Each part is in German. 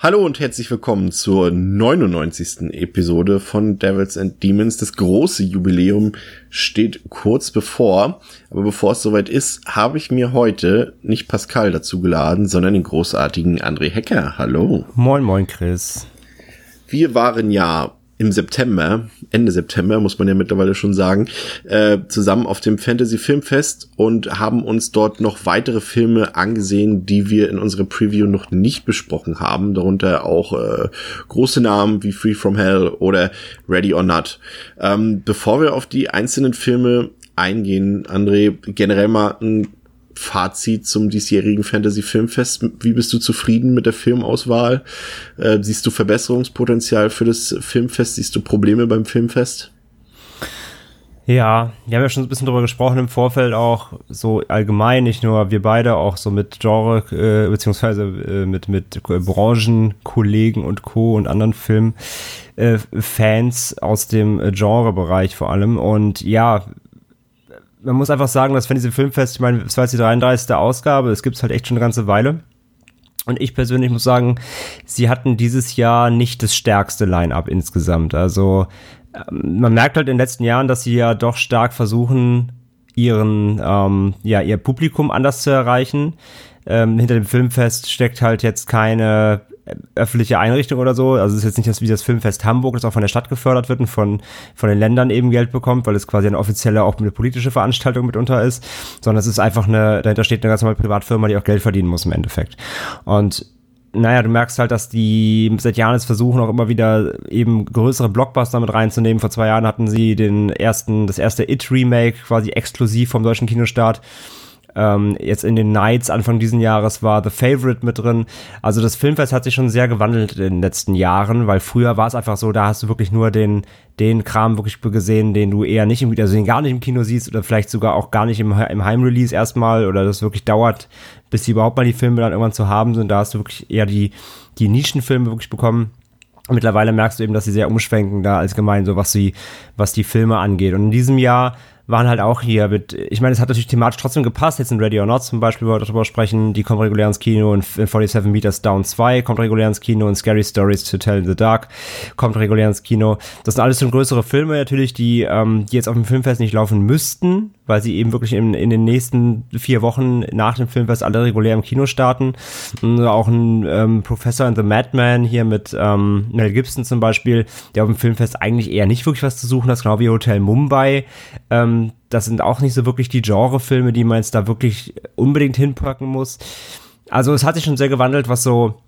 Hallo und herzlich willkommen zur 99. Episode von Devils and Demons. Das große Jubiläum steht kurz bevor. Aber bevor es soweit ist, habe ich mir heute nicht Pascal dazu geladen, sondern den großartigen André Hecker. Hallo. Moin, moin, Chris. Wir waren ja im September, Ende September, muss man ja mittlerweile schon sagen, äh, zusammen auf dem Fantasy Filmfest und haben uns dort noch weitere Filme angesehen, die wir in unserer Preview noch nicht besprochen haben. Darunter auch äh, große Namen wie Free From Hell oder Ready or Not. Ähm, bevor wir auf die einzelnen Filme eingehen, André, generell mal ein Fazit zum diesjährigen Fantasy Filmfest. Wie bist du zufrieden mit der Filmauswahl? Äh, siehst du Verbesserungspotenzial für das Filmfest? Siehst du Probleme beim Filmfest? Ja, wir haben ja schon ein bisschen drüber gesprochen im Vorfeld auch so allgemein, nicht nur wir beide, auch so mit Genre, äh, beziehungsweise äh, mit, mit Branchenkollegen und Co. und anderen Filmfans äh, aus dem Genrebereich vor allem. Und ja, man muss einfach sagen, dass Fantasy Filmfest, ich meine, es war jetzt die 33. Ausgabe, es gibt es halt echt schon eine ganze Weile. Und ich persönlich muss sagen, sie hatten dieses Jahr nicht das stärkste Line-up insgesamt. Also ähm, man merkt halt in den letzten Jahren, dass sie ja doch stark versuchen, ihren, ähm, ja, ihr Publikum anders zu erreichen. Ähm, hinter dem Filmfest steckt halt jetzt keine öffentliche Einrichtung oder so. Also es ist jetzt nicht das, wie das Filmfest Hamburg, das auch von der Stadt gefördert wird und von, von den Ländern eben Geld bekommt, weil es quasi eine offizielle, auch eine politische Veranstaltung mitunter ist, sondern es ist einfach eine, dahinter steht eine ganz normale Privatfirma, die auch Geld verdienen muss im Endeffekt. Und naja, du merkst halt, dass die seit Jahren jetzt versuchen, auch immer wieder eben größere Blockbuster mit reinzunehmen. Vor zwei Jahren hatten sie den ersten, das erste It-Remake quasi exklusiv vom deutschen Kinostart. Ähm, jetzt in den Nights Anfang diesen Jahres war The Favorite mit drin. Also das Filmfest hat sich schon sehr gewandelt in den letzten Jahren, weil früher war es einfach so, da hast du wirklich nur den, den Kram wirklich gesehen, den du eher nicht im, also den gar nicht im Kino siehst oder vielleicht sogar auch gar nicht im, im Heimrelease erstmal oder das wirklich dauert, bis sie überhaupt mal die Filme dann irgendwann zu haben sind. Da hast du wirklich eher die, die Nischenfilme wirklich bekommen. Mittlerweile merkst du eben, dass sie sehr umschwenken da als gemein, so was sie, was die Filme angeht. Und in diesem Jahr waren halt auch hier mit, ich meine, es hat natürlich thematisch trotzdem gepasst, jetzt in Ready or Not zum Beispiel, wo wir darüber sprechen, die kommt regulär ins Kino und in 47 Meters Down 2 kommt regulär ins Kino und Scary Stories to Tell in the Dark kommt regulär ins Kino. Das sind alles schon größere Filme natürlich, die, ähm, die jetzt auf dem Filmfest nicht laufen müssten, weil sie eben wirklich in, in den nächsten vier Wochen nach dem Filmfest alle regulär im Kino starten. Und auch ein ähm, Professor in the Madman hier mit ähm, Mel Gibson zum Beispiel, der auf dem Filmfest eigentlich eher nicht wirklich was zu suchen hat, genau wie Hotel Mumbai. Ähm, das sind auch nicht so wirklich die Genrefilme, die man jetzt da wirklich unbedingt hinpacken muss. Also es hat sich schon sehr gewandelt, was so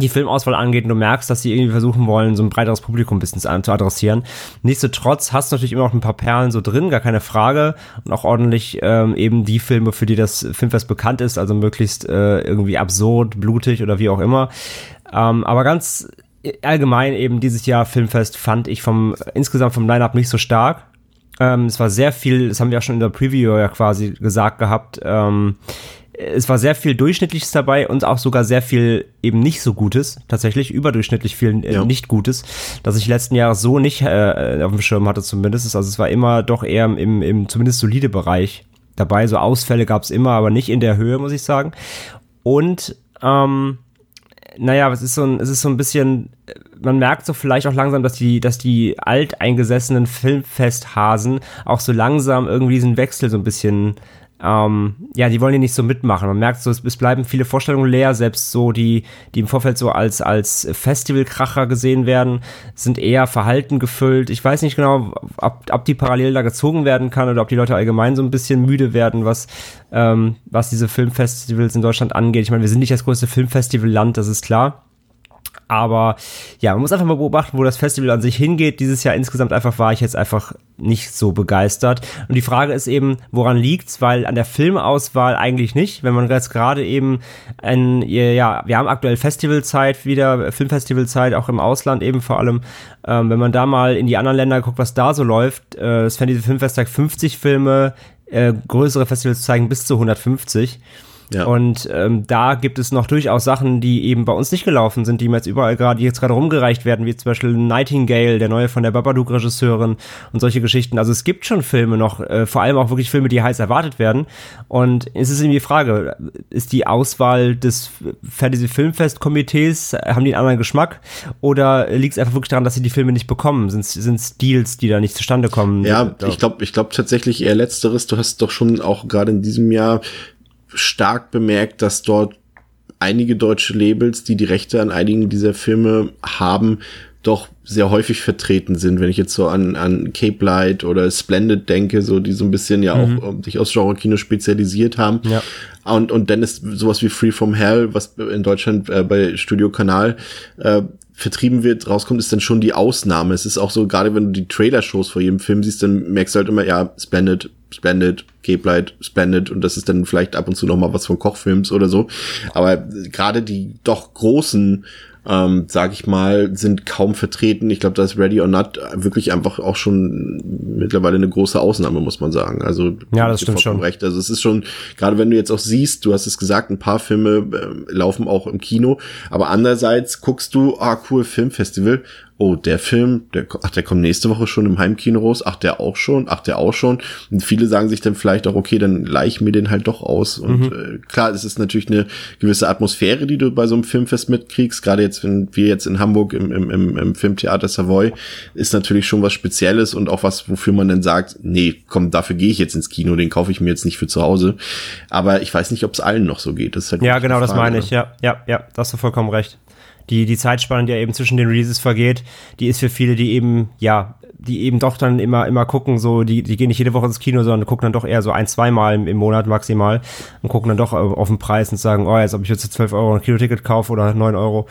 die Filmauswahl angeht du merkst, dass sie irgendwie versuchen wollen, so ein breiteres Publikum ein bisschen zu adressieren. Nichtsdestotrotz hast du natürlich immer noch ein paar Perlen so drin, gar keine Frage. Und auch ordentlich ähm, eben die Filme, für die das Filmfest bekannt ist, also möglichst äh, irgendwie absurd, blutig oder wie auch immer. Ähm, aber ganz allgemein eben dieses Jahr Filmfest fand ich vom insgesamt vom Line-Up nicht so stark. Ähm, es war sehr viel, das haben wir ja schon in der Preview ja quasi gesagt gehabt, ähm, es war sehr viel Durchschnittliches dabei und auch sogar sehr viel eben nicht so Gutes, tatsächlich überdurchschnittlich viel äh, ja. nicht Gutes, dass ich letzten Jahre so nicht äh, auf dem Schirm hatte zumindest. Also es war immer doch eher im, im zumindest solide Bereich dabei. So Ausfälle gab es immer, aber nicht in der Höhe, muss ich sagen. Und ähm, naja, es ist so ein, es ist so ein bisschen, man merkt so vielleicht auch langsam, dass die, dass die alteingesessenen Filmfesthasen auch so langsam irgendwie diesen Wechsel so ein bisschen ähm, ja, die wollen die nicht so mitmachen. Man merkt so, es, es, bleiben viele Vorstellungen leer, selbst so die, die im Vorfeld so als, als Festivalkracher gesehen werden, sind eher verhalten gefüllt. Ich weiß nicht genau, ob, ob die parallel da gezogen werden kann oder ob die Leute allgemein so ein bisschen müde werden, was, ähm, was diese Filmfestivals in Deutschland angeht. Ich meine, wir sind nicht das größte Filmfestivalland, das ist klar. Aber ja, man muss einfach mal beobachten, wo das Festival an sich hingeht. Dieses Jahr insgesamt einfach war ich jetzt einfach nicht so begeistert. Und die Frage ist eben, woran liegt's? Weil an der Filmauswahl eigentlich nicht. Wenn man jetzt gerade eben ein, ja, wir haben aktuell Festivalzeit wieder, Filmfestivalzeit, auch im Ausland eben vor allem. Ähm, wenn man da mal in die anderen Länder guckt, was da so läuft, äh, das Fantasy Filmfest sagt 50 Filme, äh, größere Festivals zeigen bis zu 150. Ja. Und ähm, da gibt es noch durchaus Sachen, die eben bei uns nicht gelaufen sind, die mir jetzt überall gerade, jetzt gerade rumgereicht werden, wie zum Beispiel Nightingale, der neue von der Babadook-Regisseurin und solche Geschichten. Also es gibt schon Filme noch, äh, vor allem auch wirklich Filme, die heiß erwartet werden. Und es ist eben die Frage, ist die Auswahl des Fantasy Filmfest Komitees, haben die einen anderen Geschmack? Oder liegt es einfach wirklich daran, dass sie die Filme nicht bekommen? Sind es Deals, die da nicht zustande kommen? Ja, ich glaube, ich glaube tatsächlich eher letzteres. Du hast doch schon auch gerade in diesem Jahr stark bemerkt, dass dort einige deutsche Labels, die die Rechte an einigen dieser Filme haben, doch sehr häufig vertreten sind, wenn ich jetzt so an, an Cape Light oder Splendid denke, so die so ein bisschen ja mhm. auch um, sich aus Genre-Kino spezialisiert haben. Ja. Und, und dann ist sowas wie Free From Hell, was in Deutschland äh, bei Studio Kanal äh, vertrieben wird, rauskommt, ist dann schon die Ausnahme. Es ist auch so, gerade wenn du die Trailer-Shows vor jedem Film siehst, dann merkst du halt immer, ja, Splendid, Splendid, Cape Light, Splendid und das ist dann vielleicht ab und zu noch mal was von Kochfilms oder so. Aber gerade die doch großen ähm, sage ich mal, sind kaum vertreten. Ich glaube, da ist Ready or Not wirklich einfach auch schon mittlerweile eine große Ausnahme, muss man sagen. Also ja, das stimmt schon. Recht. Also es ist schon, gerade wenn du jetzt auch siehst, du hast es gesagt, ein paar Filme äh, laufen auch im Kino, aber andererseits guckst du, ah cool, Filmfestival, oh, der Film, der, ach, der kommt nächste Woche schon im Heimkino raus, ach, der auch schon, ach, der auch schon. Und viele sagen sich dann vielleicht auch, okay, dann leih ich mir den halt doch aus. Und mhm. äh, klar, es ist natürlich eine gewisse Atmosphäre, die du bei so einem Filmfest mitkriegst. Gerade jetzt, wenn wir jetzt in Hamburg im, im, im, im Filmtheater Savoy, ist natürlich schon was Spezielles und auch was, wofür man dann sagt, nee, komm, dafür gehe ich jetzt ins Kino, den kaufe ich mir jetzt nicht für zu Hause. Aber ich weiß nicht, ob es allen noch so geht. Halt ja, genau, das meine ich, ja, ja, ja, da hast du vollkommen recht die, die Zeitspanne, die ja eben zwischen den Releases vergeht, die ist für viele, die eben, ja, die eben doch dann immer, immer gucken, so, die, die gehen nicht jede Woche ins Kino, sondern gucken dann doch eher so ein, zweimal im, im Monat maximal und gucken dann doch auf den Preis und sagen, oh, jetzt ob ich jetzt 12 Euro ein Kinoticket kaufe oder 9 Euro.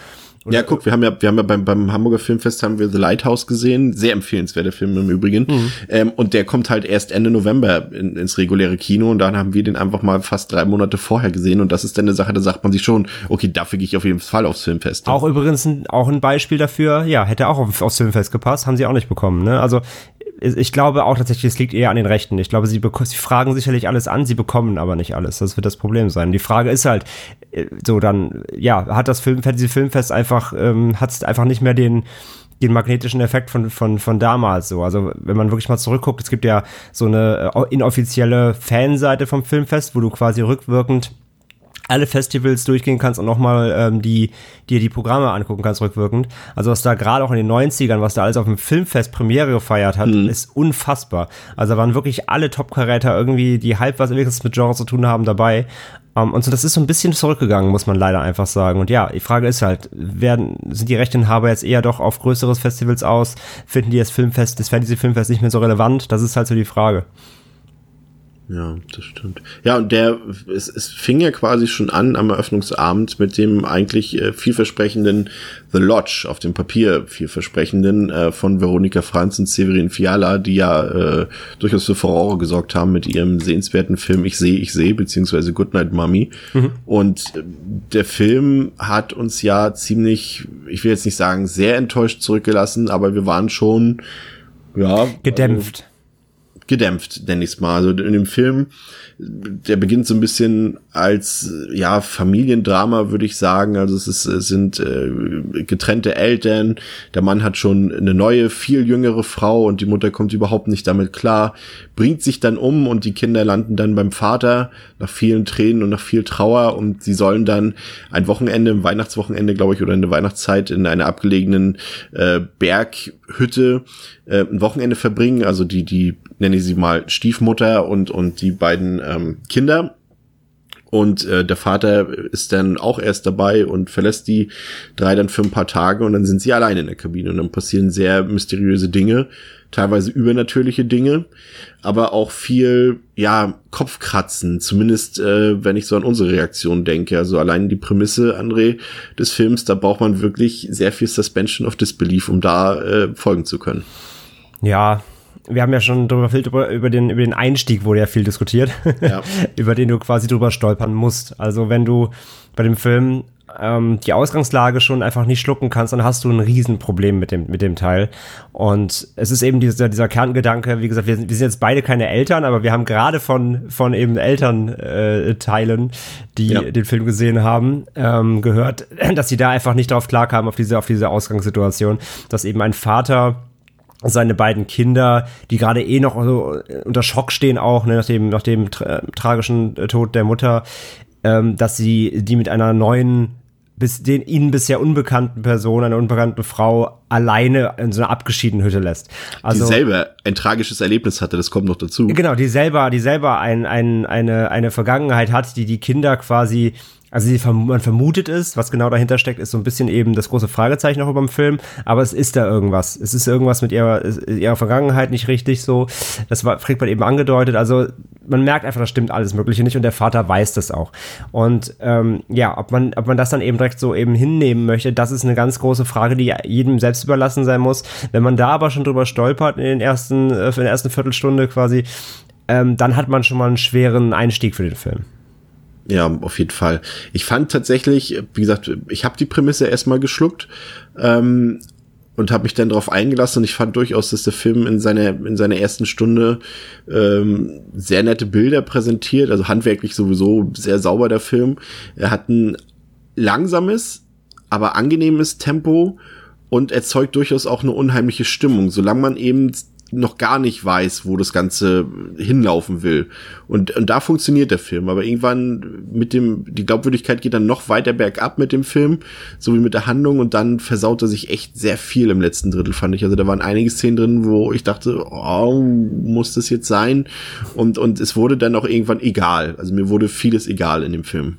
Oder ja, guck, wir haben ja, wir haben ja beim, beim Hamburger Filmfest haben wir The Lighthouse gesehen. Sehr empfehlenswerter Film im Übrigen. Mhm. Ähm, und der kommt halt erst Ende November in, ins reguläre Kino und dann haben wir den einfach mal fast drei Monate vorher gesehen. Und das ist dann eine Sache, da sagt man sich schon, okay, dafür gehe ich auf jeden Fall aufs Filmfest. Auch übrigens ein, auch ein Beispiel dafür, ja, hätte auch aufs Filmfest gepasst, haben sie auch nicht bekommen. Ne? Also ich glaube auch tatsächlich, es liegt eher an den Rechten. Ich glaube, sie, sie fragen sicherlich alles an, sie bekommen aber nicht alles. Das wird das Problem sein. Die Frage ist halt, so dann, ja, hat das Film, Fantasy Filmfest einfach, ähm, hat es einfach nicht mehr den, den magnetischen Effekt von, von, von damals so. Also wenn man wirklich mal zurückguckt, es gibt ja so eine äh, inoffizielle Fanseite vom Filmfest, wo du quasi rückwirkend alle Festivals durchgehen kannst und nochmal ähm, die, dir die Programme angucken kannst rückwirkend. Also was da gerade auch in den 90ern, was da alles auf dem Filmfest Premiere gefeiert hat, mhm. ist unfassbar. Also da waren wirklich alle Top-Karäter irgendwie, die halb was wenigstens mit Genre zu tun haben, dabei. Um, ähm, und so, das ist so ein bisschen zurückgegangen, muss man leider einfach sagen. Und ja, die Frage ist halt, werden, sind die Rechteinhaber jetzt eher doch auf größeres Festivals aus? Finden die das Filmfest, das Fantasy Filmfest nicht mehr so relevant? Das ist halt so die Frage. Ja, das stimmt. Ja, und der, es, es fing ja quasi schon an am Eröffnungsabend mit dem eigentlich äh, vielversprechenden The Lodge, auf dem Papier vielversprechenden, äh, von Veronika Franz und Severin Fiala, die ja äh, durchaus für Furore gesorgt haben mit ihrem sehenswerten Film Ich sehe, ich sehe, beziehungsweise Goodnight Mommy. Mhm. Und äh, der Film hat uns ja ziemlich, ich will jetzt nicht sagen, sehr enttäuscht zurückgelassen, aber wir waren schon, ja. Gedämpft. Also, gedämpft, nenne ich es mal. Also in dem Film, der beginnt so ein bisschen als ja Familiendrama, würde ich sagen. Also es, ist, es sind äh, getrennte Eltern. Der Mann hat schon eine neue, viel jüngere Frau und die Mutter kommt überhaupt nicht damit klar, bringt sich dann um und die Kinder landen dann beim Vater nach vielen Tränen und nach viel Trauer und sie sollen dann ein Wochenende, ein Weihnachtswochenende, glaube ich, oder in der Weihnachtszeit in einer abgelegenen äh, Berghütte äh, ein Wochenende verbringen. Also die, die nenne ich sie mal Stiefmutter und, und die beiden ähm, Kinder. Und äh, der Vater ist dann auch erst dabei und verlässt die drei dann für ein paar Tage und dann sind sie allein in der Kabine und dann passieren sehr mysteriöse Dinge, teilweise übernatürliche Dinge, aber auch viel, ja, Kopfkratzen, zumindest äh, wenn ich so an unsere Reaktion denke. Also allein die Prämisse, André, des Films, da braucht man wirklich sehr viel Suspension of Disbelief, um da äh, folgen zu können. Ja, wir haben ja schon drüber, viel drüber, über, den, über den Einstieg wurde ja viel diskutiert, ja. über den du quasi drüber stolpern musst. Also wenn du bei dem Film ähm, die Ausgangslage schon einfach nicht schlucken kannst, dann hast du ein Riesenproblem mit dem, mit dem Teil. Und es ist eben dieser, dieser Kerngedanke, wie gesagt, wir, wir sind jetzt beide keine Eltern, aber wir haben gerade von, von eben Elternteilen, äh, die ja. den Film gesehen haben, ähm, gehört, dass sie da einfach nicht drauf klarkamen, auf diese, auf diese Ausgangssituation, dass eben ein Vater seine beiden Kinder, die gerade eh noch so unter Schock stehen auch, ne, nach dem, nach dem tra tragischen Tod der Mutter, ähm, dass sie die mit einer neuen bis den ihnen bisher unbekannten Person, einer unbekannten Frau, alleine in so einer abgeschiedenen Hütte lässt. Also, die selber ein tragisches Erlebnis hatte, das kommt noch dazu. Genau, die selber, die selber ein, ein, eine, eine Vergangenheit hat, die die Kinder quasi also man vermutet es, was genau dahinter steckt, ist so ein bisschen eben das große Fragezeichen auch über dem Film, aber es ist da irgendwas. Es ist irgendwas mit ihrer, ihrer Vergangenheit nicht richtig so. Das war, kriegt man eben angedeutet. Also man merkt einfach, das stimmt alles Mögliche nicht und der Vater weiß das auch. Und ähm, ja, ob man, ob man das dann eben direkt so eben hinnehmen möchte, das ist eine ganz große Frage, die jedem selbst überlassen sein muss. Wenn man da aber schon drüber stolpert in den ersten, äh, in der ersten Viertelstunde quasi, ähm, dann hat man schon mal einen schweren Einstieg für den Film. Ja, auf jeden Fall. Ich fand tatsächlich, wie gesagt, ich habe die Prämisse erstmal geschluckt ähm, und habe mich dann darauf eingelassen und ich fand durchaus, dass der Film in seiner in seiner ersten Stunde ähm, sehr nette Bilder präsentiert, also handwerklich sowieso sehr sauber der Film. Er hat ein langsames, aber angenehmes Tempo und erzeugt durchaus auch eine unheimliche Stimmung, solange man eben noch gar nicht weiß, wo das Ganze hinlaufen will. Und, und da funktioniert der Film. Aber irgendwann mit dem, die Glaubwürdigkeit geht dann noch weiter bergab mit dem Film, so wie mit der Handlung. Und dann versaut er sich echt sehr viel im letzten Drittel, fand ich. Also da waren einige Szenen drin, wo ich dachte, oh, muss das jetzt sein? Und, und es wurde dann auch irgendwann egal. Also mir wurde vieles egal in dem Film.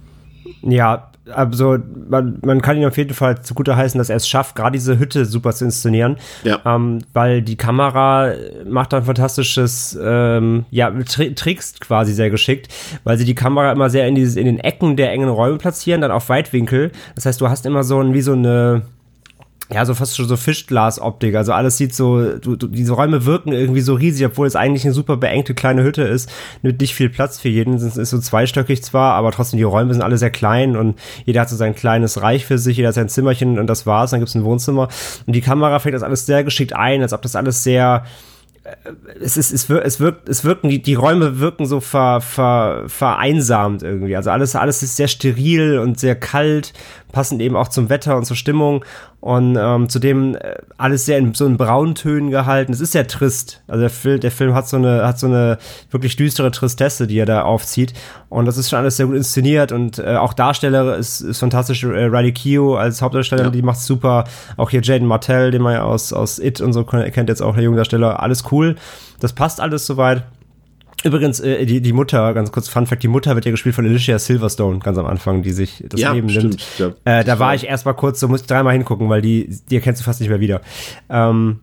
Ja, also man, man kann ihn auf jeden Fall zugute heißen, dass er es schafft, gerade diese Hütte super zu inszenieren. Ja. Ähm, weil die Kamera macht ein fantastisches, ähm, ja, tri trickst quasi sehr geschickt, weil sie die Kamera immer sehr in, dieses, in den Ecken der engen Räume platzieren, dann auf Weitwinkel. Das heißt, du hast immer so ein, wie so eine, ja, so fast schon so Fischglas-Optik. Also alles sieht so, du, du, diese Räume wirken irgendwie so riesig, obwohl es eigentlich eine super beengte kleine Hütte ist. Mit nicht viel Platz für jeden. Es ist so zweistöckig zwar, aber trotzdem die Räume sind alle sehr klein und jeder hat so sein kleines Reich für sich, jeder hat sein Zimmerchen und das war's. Dann gibt's ein Wohnzimmer. Und die Kamera fängt das alles sehr geschickt ein, als ob das alles sehr, es ist, es wirkt, es wirkt, es wirken, die, die Räume wirken so ver, ver, vereinsamt irgendwie. Also alles, alles ist sehr steril und sehr kalt, passend eben auch zum Wetter und zur Stimmung. Und ähm, zudem äh, alles sehr in so in Brauntönen gehalten. Es ist sehr trist. Also der Film, der Film hat so eine, hat so eine wirklich düstere Tristesse, die er da aufzieht. Und das ist schon alles sehr gut inszeniert und äh, auch Darsteller ist, ist fantastisch. Äh, Riley Keough als Hauptdarsteller, ja. die macht super. Auch hier Jaden Martell, den man ja aus, aus It und so kennt jetzt auch der junge Darsteller. Alles cool. Das passt alles soweit. Übrigens, äh, die, die Mutter, ganz kurz Fun Fact, die Mutter wird ja gespielt von Alicia Silverstone, ganz am Anfang, die sich das ja, Leben stimmt, nimmt. Ja, äh, da war ich erstmal kurz, so muss ich dreimal hingucken, weil die, die erkennst du fast nicht mehr wieder. Ähm,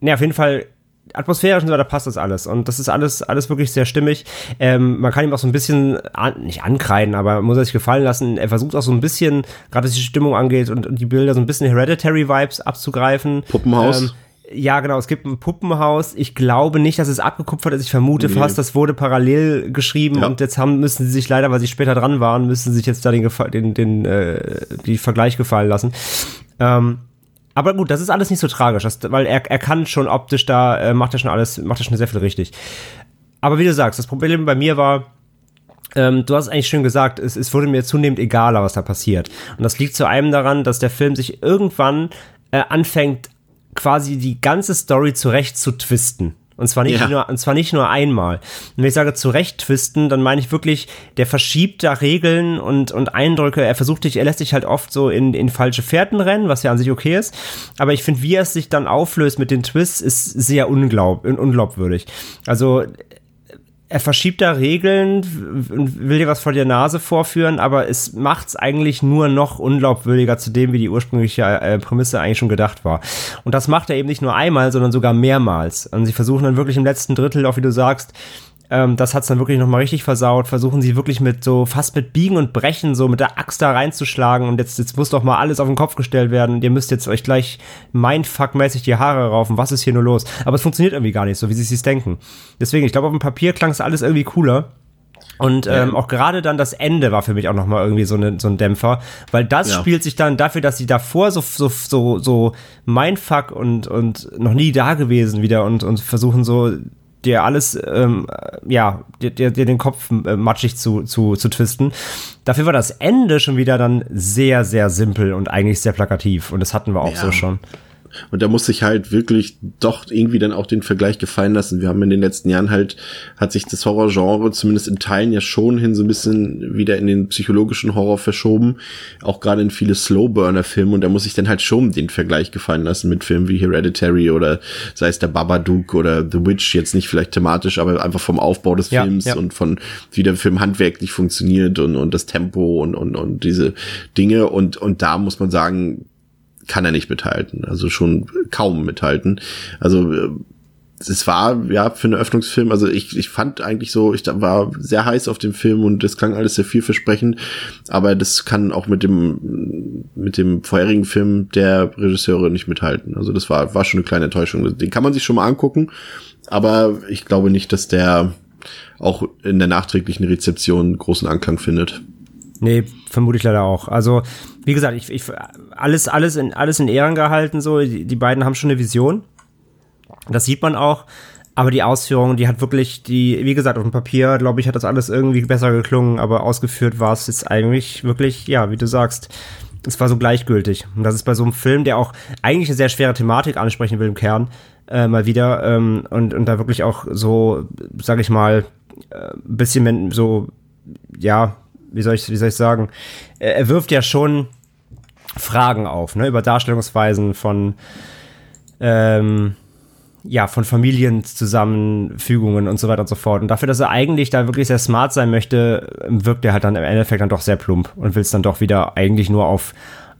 ne, auf jeden Fall, atmosphärisch und so weiter passt das alles. Und das ist alles, alles wirklich sehr stimmig. Ähm, man kann ihm auch so ein bisschen, an, nicht ankreiden, aber muss er sich gefallen lassen. Er versucht auch so ein bisschen, gerade was die Stimmung angeht und, und die Bilder, so ein bisschen Hereditary-Vibes abzugreifen. Puppenhaus. Ähm, ja, genau, es gibt ein Puppenhaus. Ich glaube nicht, dass es abgekupfert ist. Ich vermute nee. fast, das wurde parallel geschrieben ja. und jetzt haben, müssen sie sich leider, weil sie später dran waren, müssen sie sich jetzt da den, den, den äh, die Vergleich gefallen lassen. Ähm, aber gut, das ist alles nicht so tragisch, das, weil er, er kann schon optisch da, äh, macht er schon alles, macht er schon sehr viel richtig. Aber wie du sagst, das Problem bei mir war, ähm, du hast eigentlich schön gesagt, es, es wurde mir zunehmend egaler, was da passiert. Und das liegt zu einem daran, dass der Film sich irgendwann äh, anfängt, quasi die ganze Story zurecht zu twisten. Und zwar nicht ja. nur, und zwar nicht nur einmal. Und wenn ich sage zurecht twisten, dann meine ich wirklich, der verschiebt da Regeln und, und Eindrücke. Er versucht dich, er lässt sich halt oft so in, in falsche Fährten rennen, was ja an sich okay ist. Aber ich finde, wie er es sich dann auflöst mit den Twists, ist sehr unglaub, unglaubwürdig. Also, er verschiebt da Regeln und will dir was vor der Nase vorführen, aber es macht es eigentlich nur noch unglaubwürdiger zu dem, wie die ursprüngliche äh, Prämisse eigentlich schon gedacht war. Und das macht er eben nicht nur einmal, sondern sogar mehrmals. Und sie versuchen dann wirklich im letzten Drittel, auch wie du sagst, ähm, das hat's dann wirklich nochmal richtig versaut. Versuchen sie wirklich mit so, fast mit Biegen und Brechen, so mit der Axt da reinzuschlagen und jetzt, jetzt muss doch mal alles auf den Kopf gestellt werden und ihr müsst jetzt euch gleich mindfuck-mäßig die Haare raufen. Was ist hier nur los? Aber es funktioniert irgendwie gar nicht so, wie sie es denken. Deswegen, ich glaube, auf dem Papier klang es alles irgendwie cooler. Und ähm, auch gerade dann das Ende war für mich auch nochmal irgendwie so, ne, so ein Dämpfer, weil das ja. spielt sich dann dafür, dass sie davor so, so, so, so Mindfuck und, und noch nie da gewesen wieder und, und versuchen so dir alles, ähm, ja, dir, dir, den Kopf äh, matschig zu, zu, zu twisten. Dafür war das Ende schon wieder dann sehr, sehr simpel und eigentlich sehr plakativ. Und das hatten wir auch ja. so schon. Und da muss sich halt wirklich doch irgendwie dann auch den Vergleich gefallen lassen. Wir haben in den letzten Jahren halt, hat sich das Horrorgenre zumindest in Teilen ja schon hin so ein bisschen wieder in den psychologischen Horror verschoben. Auch gerade in viele Slowburner-Filme. Und da muss sich dann halt schon den Vergleich gefallen lassen mit Filmen wie Hereditary oder sei es der Babadook oder The Witch. Jetzt nicht vielleicht thematisch, aber einfach vom Aufbau des ja, Films ja. und von wie der Film handwerklich funktioniert und, und das Tempo und, und, und diese Dinge. Und, und da muss man sagen, kann er nicht mithalten. Also schon kaum mithalten. Also äh, es war ja für einen Öffnungsfilm, also ich, ich fand eigentlich so, ich war sehr heiß auf dem Film und das klang alles sehr vielversprechend, aber das kann auch mit dem mit dem vorherigen Film der Regisseure nicht mithalten. Also das war war schon eine kleine Enttäuschung. Den kann man sich schon mal angucken, aber ich glaube nicht, dass der auch in der nachträglichen Rezeption großen Anklang findet. Nee, vermute ich leider auch. Also, wie gesagt, ich, ich alles, alles in, alles in Ehren gehalten, so. Die, die beiden haben schon eine Vision. Das sieht man auch. Aber die Ausführung, die hat wirklich, die, wie gesagt, auf dem Papier, glaube ich, hat das alles irgendwie besser geklungen, aber ausgeführt war es jetzt eigentlich wirklich, ja, wie du sagst, es war so gleichgültig. Und das ist bei so einem Film, der auch eigentlich eine sehr schwere Thematik ansprechen will im Kern, äh, mal wieder, ähm, und, und da wirklich auch so, sag ich mal, äh, bisschen so, ja, wie soll ich, wie soll ich sagen, er wirft ja schon Fragen auf, ne, über Darstellungsweisen von, ähm, ja, von Familienzusammenfügungen und so weiter und so fort. Und dafür, dass er eigentlich da wirklich sehr smart sein möchte, wirkt er halt dann im Endeffekt dann doch sehr plump und will es dann doch wieder eigentlich nur auf,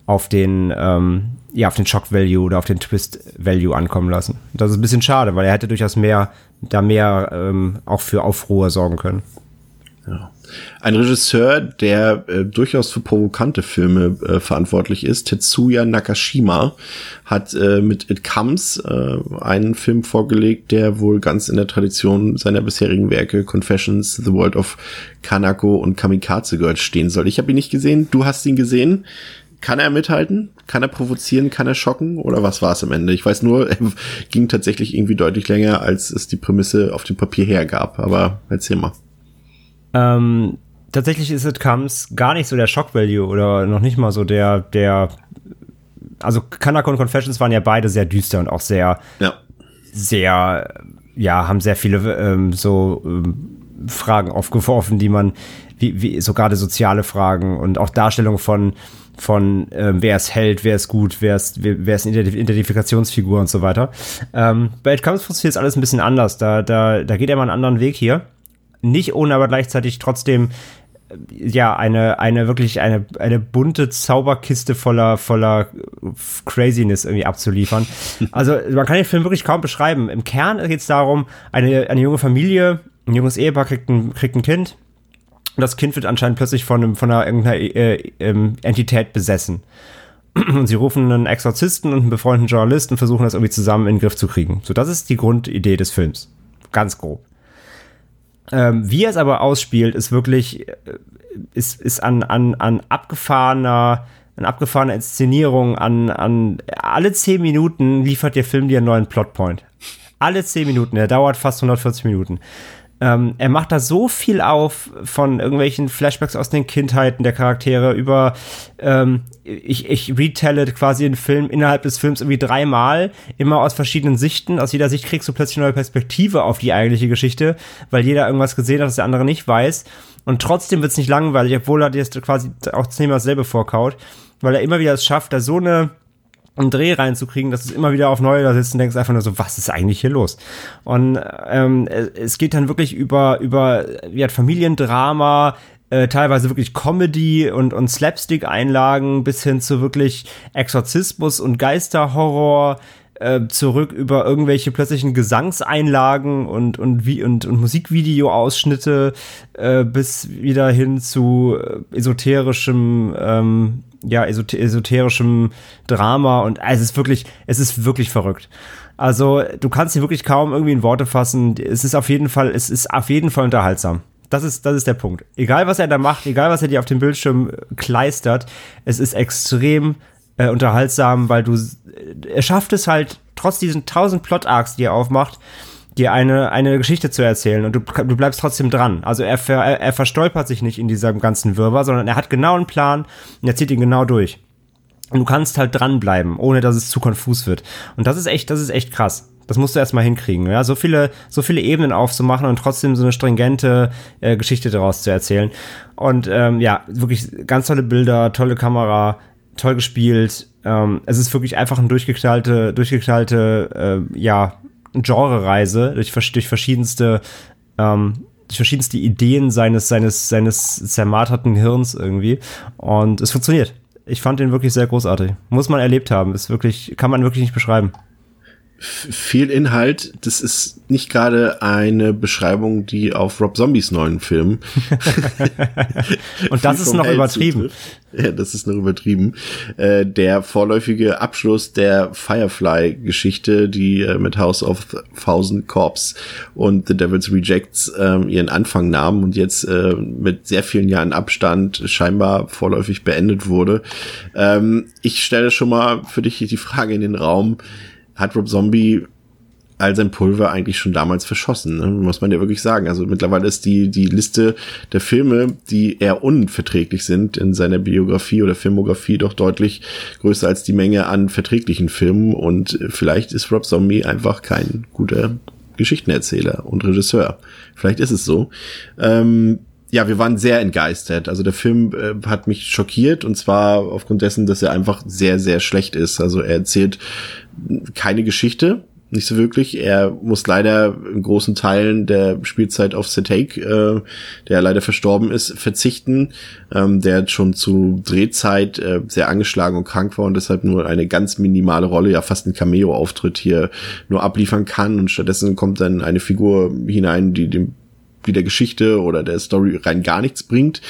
auf den, ähm, ja, auf den Shock Value oder auf den Twist Value ankommen lassen. Das ist ein bisschen schade, weil er hätte durchaus mehr, da mehr ähm, auch für Aufruhr sorgen können. Ja. Ein Regisseur, der äh, durchaus für provokante Filme äh, verantwortlich ist, Tetsuya Nakashima, hat äh, mit It Comes äh, einen Film vorgelegt, der wohl ganz in der Tradition seiner bisherigen Werke Confessions, The World of Kanako und Kamikaze Girls stehen soll. Ich habe ihn nicht gesehen, du hast ihn gesehen. Kann er mithalten? Kann er provozieren? Kann er schocken? Oder was war es am Ende? Ich weiß nur, er ging tatsächlich irgendwie deutlich länger, als es die Prämisse auf dem Papier hergab. Aber erzähl mal. Ähm, tatsächlich ist It Comes gar nicht so der Shock Value oder noch nicht mal so der, der, also Kanako und Confessions waren ja beide sehr düster und auch sehr, ja. sehr, ja, haben sehr viele ähm, so ähm, Fragen aufgeworfen, die man, wie, wie so gerade soziale Fragen und auch Darstellung von, von äh, wer ist Held, wer ist gut, wer ist, wer, wer ist eine Identifikationsfigur und so weiter. Ähm, bei It Comes funktioniert alles ein bisschen anders. Da, da, da geht er mal einen anderen Weg hier nicht ohne aber gleichzeitig trotzdem äh, ja, eine, eine wirklich eine, eine bunte Zauberkiste voller, voller Craziness irgendwie abzuliefern. Also, man kann den Film wirklich kaum beschreiben. Im Kern geht es darum, eine, eine junge Familie, ein junges Ehepaar kriegt ein, kriegt ein Kind. Das Kind wird anscheinend plötzlich von, einem, von einer irgendeiner äh, äh, Entität besessen. Und sie rufen einen Exorzisten und einen befreundeten Journalisten und versuchen das irgendwie zusammen in den Griff zu kriegen. So, das ist die Grundidee des Films. Ganz grob. Ähm, wie er es aber ausspielt, ist wirklich, äh, ist, ist an, an, an abgefahrener, an abgefahrener Inszenierung, an, an alle zehn Minuten liefert der Film dir einen neuen Plotpoint. Alle zehn Minuten, der dauert fast 140 Minuten. Ähm, er macht da so viel auf von irgendwelchen Flashbacks aus den Kindheiten der Charaktere über, ähm, ich, ich retelle quasi den Film innerhalb des Films irgendwie dreimal, immer aus verschiedenen Sichten. Aus jeder Sicht kriegst du plötzlich eine neue Perspektive auf die eigentliche Geschichte, weil jeder irgendwas gesehen hat, was der andere nicht weiß. Und trotzdem wird es nicht langweilig, obwohl er dir quasi auch Thema dasselbe vorkaut, weil er immer wieder es schafft, da so eine einen Dreh reinzukriegen, dass du immer wieder auf neue da sitzt und denkst einfach nur so, was ist eigentlich hier los? Und ähm, es geht dann wirklich über, über wie hat Familiendrama, äh, teilweise wirklich Comedy und, und Slapstick-Einlagen bis hin zu wirklich Exorzismus und Geisterhorror äh, zurück über irgendwelche plötzlichen Gesangseinlagen und, und, wie, und, und Musikvideo-Ausschnitte äh, bis wieder hin zu äh, esoterischem ähm, ja, esoterischem Drama und also es ist wirklich, es ist wirklich verrückt. Also, du kannst hier wirklich kaum irgendwie in Worte fassen. Es ist auf jeden Fall, es ist auf jeden Fall unterhaltsam. Das ist, das ist der Punkt. Egal, was er da macht, egal, was er dir auf dem Bildschirm kleistert, es ist extrem äh, unterhaltsam, weil du, er schafft es halt, trotz diesen tausend Plot-Arcs, die er aufmacht, dir eine, eine Geschichte zu erzählen und du, du bleibst trotzdem dran. Also er, ver, er, er verstolpert sich nicht in diesem ganzen Wirrwarr, sondern er hat genau einen Plan und er zieht ihn genau durch. Und du kannst halt dranbleiben, ohne dass es zu konfus wird. Und das ist echt, das ist echt krass. Das musst du erstmal hinkriegen, ja. So viele, so viele Ebenen aufzumachen und trotzdem so eine stringente äh, Geschichte daraus zu erzählen. Und ähm, ja, wirklich ganz tolle Bilder, tolle Kamera, toll gespielt. Ähm, es ist wirklich einfach ein durchgeknallte, durchgeknallte, äh, ja, Genre-Reise durch, durch verschiedenste ähm, durch verschiedenste Ideen seines, seines, seines zermarterten Hirns irgendwie. Und es funktioniert. Ich fand den wirklich sehr großartig. Muss man erlebt haben. Ist wirklich, kann man wirklich nicht beschreiben viel Inhalt. Das ist nicht gerade eine Beschreibung, die auf Rob Zombies neuen Film. Und das ist noch übertrieben. Ja, das ist noch übertrieben. Äh, der vorläufige Abschluss der Firefly-Geschichte, die äh, mit House of Thousand Corps und The Devil's Rejects äh, ihren Anfang nahm und jetzt äh, mit sehr vielen Jahren Abstand scheinbar vorläufig beendet wurde. Ähm, ich stelle schon mal für dich die Frage in den Raum hat Rob Zombie all sein Pulver eigentlich schon damals verschossen, ne? muss man ja wirklich sagen. Also mittlerweile ist die, die Liste der Filme, die eher unverträglich sind in seiner Biografie oder Filmografie doch deutlich größer als die Menge an verträglichen Filmen und vielleicht ist Rob Zombie einfach kein guter Geschichtenerzähler und Regisseur. Vielleicht ist es so. Ähm, ja, wir waren sehr entgeistert. Also der Film äh, hat mich schockiert und zwar aufgrund dessen, dass er einfach sehr, sehr schlecht ist. Also er erzählt keine Geschichte, nicht so wirklich. Er muss leider in großen Teilen der Spielzeit auf Setake, äh, der leider verstorben ist, verzichten, ähm, der schon zu Drehzeit äh, sehr angeschlagen und krank war und deshalb nur eine ganz minimale Rolle, ja fast ein Cameo-Auftritt hier nur abliefern kann und stattdessen kommt dann eine Figur hinein, die dem die der Geschichte oder der Story rein gar nichts bringt.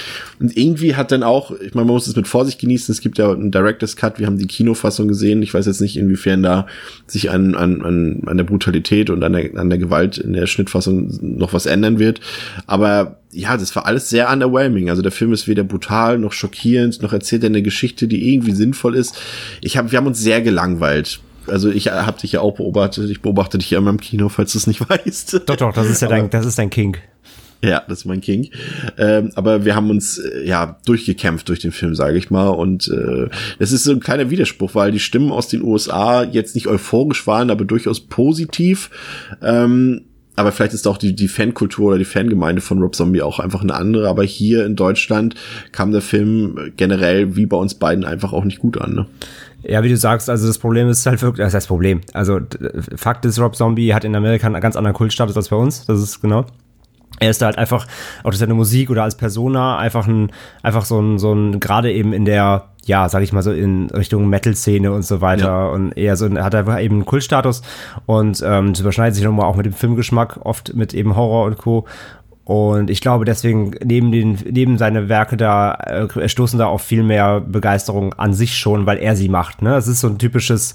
Und irgendwie hat dann auch, ich meine, man muss es mit Vorsicht genießen, es gibt ja einen Director's Cut, wir haben die Kinofassung gesehen. Ich weiß jetzt nicht, inwiefern da sich an, an, an, an der Brutalität und an der, an der Gewalt in der Schnittfassung noch was ändern wird. Aber ja, das war alles sehr underwhelming. Also der Film ist weder brutal noch schockierend, noch erzählt er eine Geschichte, die irgendwie sinnvoll ist. Ich hab, wir haben uns sehr gelangweilt also ich habe dich ja auch beobachtet, ich beobachte dich ja immer im Kino, falls du es nicht weißt. Doch, doch, das ist ja dein, das ist dein King. Ja, das ist mein King. Ähm, aber wir haben uns äh, ja durchgekämpft durch den Film, sage ich mal. Und äh, es ist so ein kleiner Widerspruch, weil die Stimmen aus den USA jetzt nicht euphorisch waren, aber durchaus positiv. Ähm, aber vielleicht ist auch die, die Fankultur oder die Fangemeinde von Rob Zombie auch einfach eine andere. Aber hier in Deutschland kam der Film generell wie bei uns beiden einfach auch nicht gut an. Ne? Ja, wie du sagst, also das Problem ist halt wirklich, das heißt Problem. Also Fakt ist, Rob Zombie hat in Amerika einen ganz anderen Kultstatus als bei uns. Das ist genau er ist da halt einfach, auch durch seine Musik oder als Persona, einfach ein, einfach so ein, so ein, gerade eben in der, ja, sag ich mal so, in Richtung Metal-Szene und so weiter. Ja. Und eher so, hat er eben einen Kultstatus und ähm, das überschneidet sich nochmal auch mit dem Filmgeschmack, oft mit eben Horror und Co. Und ich glaube, deswegen neben den, neben seine Werke da, äh, stoßen da auch viel mehr Begeisterung an sich schon, weil er sie macht. Ne? Es ist so ein typisches,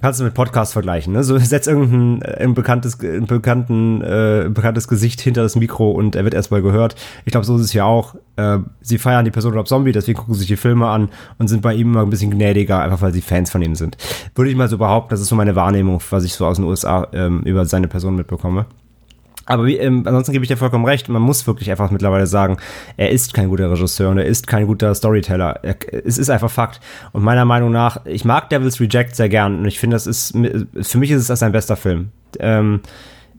Kannst du mit Podcast vergleichen, ne? So setz irgendein äh, ein bekanntes, ein bekannten, äh, bekanntes Gesicht hinter das Mikro und er wird erstmal gehört. Ich glaube, so ist es ja auch. Äh, sie feiern die Person Rob Zombie, deswegen gucken sie sich die Filme an und sind bei ihm immer ein bisschen gnädiger, einfach weil sie Fans von ihm sind. Würde ich mal so behaupten, das ist so meine Wahrnehmung, was ich so aus den USA ähm, über seine Person mitbekomme. Aber wie, ähm, ansonsten gebe ich dir vollkommen recht. Man muss wirklich einfach mittlerweile sagen, er ist kein guter Regisseur und er ist kein guter Storyteller. Er, es ist einfach Fakt. Und meiner Meinung nach, ich mag Devil's Reject sehr gern und ich finde, das ist, für mich ist es das sein bester Film. Ähm,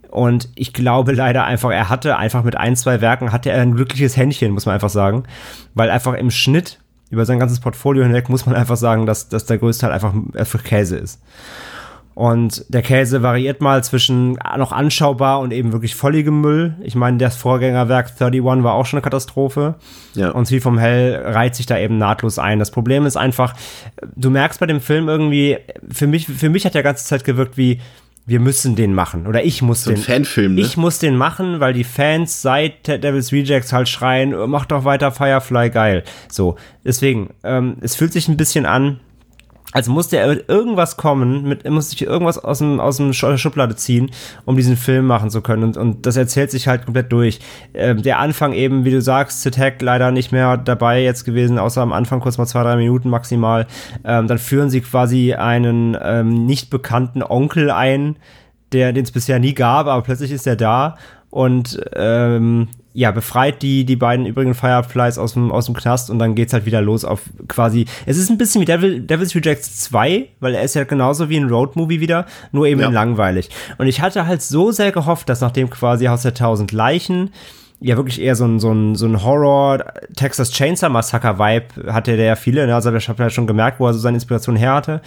und ich glaube leider einfach, er hatte einfach mit ein, zwei Werken, hatte er ein glückliches Händchen, muss man einfach sagen. Weil einfach im Schnitt über sein ganzes Portfolio hinweg muss man einfach sagen, dass, dass der größte Teil einfach, einfach Käse ist. Und der Käse variiert mal zwischen noch anschaubar und eben wirklich volligem Müll. Ich meine, das Vorgängerwerk 31 war auch schon eine Katastrophe. Ja. Und Street vom Hell reiht sich da eben nahtlos ein. Das Problem ist einfach, du merkst bei dem Film irgendwie, für mich, für mich hat der ganze Zeit gewirkt wie, wir müssen den machen. Oder ich muss so den. Fanfilm, ne? Ich muss den machen, weil die Fans seit Devil's Rejects halt schreien, mach doch weiter Firefly geil. So. Deswegen, ähm, es fühlt sich ein bisschen an, also musste er mit irgendwas kommen, mit, er musste sich irgendwas aus dem, aus dem Schublade ziehen, um diesen Film machen zu können. Und, und das erzählt sich halt komplett durch. Ähm, der Anfang eben, wie du sagst, Hack leider nicht mehr dabei jetzt gewesen, außer am Anfang kurz mal zwei, drei Minuten maximal. Ähm, dann führen sie quasi einen ähm, nicht bekannten Onkel ein, der den es bisher nie gab, aber plötzlich ist er da und ähm, ja, befreit die, die beiden übrigen Fireflies aus dem, aus dem Knast und dann geht's halt wieder los auf quasi, es ist ein bisschen wie Devil, Devil's Rejects 2, weil er ist ja genauso wie ein Roadmovie wieder, nur eben ja. langweilig. Und ich hatte halt so sehr gehofft, dass nachdem quasi Haus der Tausend Leichen ja wirklich eher so ein, so ein, so ein Horror Texas Chainsaw Massacre Vibe hatte der ja viele, ne? also ich habe ja schon gemerkt, wo er so seine Inspiration her hatte.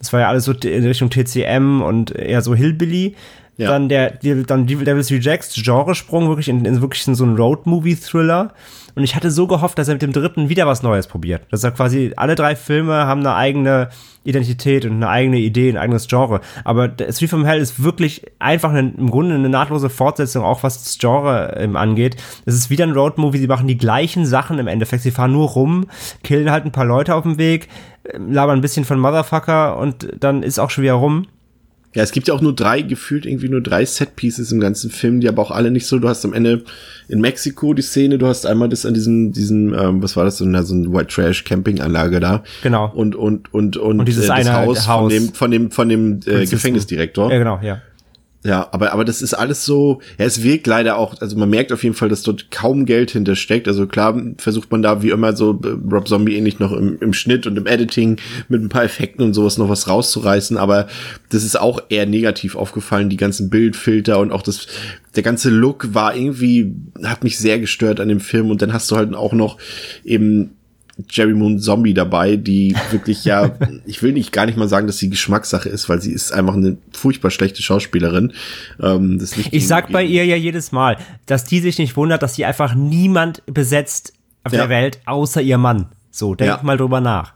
Das war ja alles so in Richtung TCM und eher so Hillbilly. Ja. Dann der, die, dann Devil's Rejects, Genresprung wirklich in, in wirklich in so einen Road-Movie-Thriller. Und ich hatte so gehofft, dass er mit dem dritten wieder was Neues probiert. Dass er quasi, alle drei Filme haben eine eigene Identität und eine eigene Idee, ein eigenes Genre. Aber Street from Hell ist wirklich einfach eine, im Grunde eine nahtlose Fortsetzung, auch was das Genre ähm, angeht. Es ist wieder ein Road-Movie, sie machen die gleichen Sachen im Endeffekt. Sie fahren nur rum, killen halt ein paar Leute auf dem Weg, ähm, labern ein bisschen von Motherfucker und dann ist auch schon wieder rum. Ja, es gibt ja auch nur drei, gefühlt irgendwie nur drei Set-Pieces im ganzen Film, die aber auch alle nicht so, du hast am Ende in Mexiko die Szene, du hast einmal das an diesem, diesem, ähm, was war das, so eine, so eine White Trash Camping-Anlage da. Genau. Und, und, und, und, und dieses äh, das Haus, Haus, von dem, von dem, von dem äh, Gefängnisdirektor. Ja, genau, ja. Ja, aber, aber das ist alles so, ja, es wirkt leider auch, also man merkt auf jeden Fall, dass dort kaum Geld hintersteckt. Also klar versucht man da wie immer so äh, Rob Zombie ähnlich noch im, im Schnitt und im Editing mit ein paar Effekten und sowas noch was rauszureißen, aber das ist auch eher negativ aufgefallen, die ganzen Bildfilter und auch das, der ganze Look war irgendwie, hat mich sehr gestört an dem Film und dann hast du halt auch noch eben Jerry Moon Zombie dabei, die wirklich ja, ich will nicht gar nicht mal sagen, dass sie Geschmackssache ist, weil sie ist einfach eine furchtbar schlechte Schauspielerin. Ähm, das ich sag bei ihr ja jedes Mal, dass die sich nicht wundert, dass sie einfach niemand besetzt auf ja. der Welt außer ihr Mann. So, denk ja. mal drüber nach.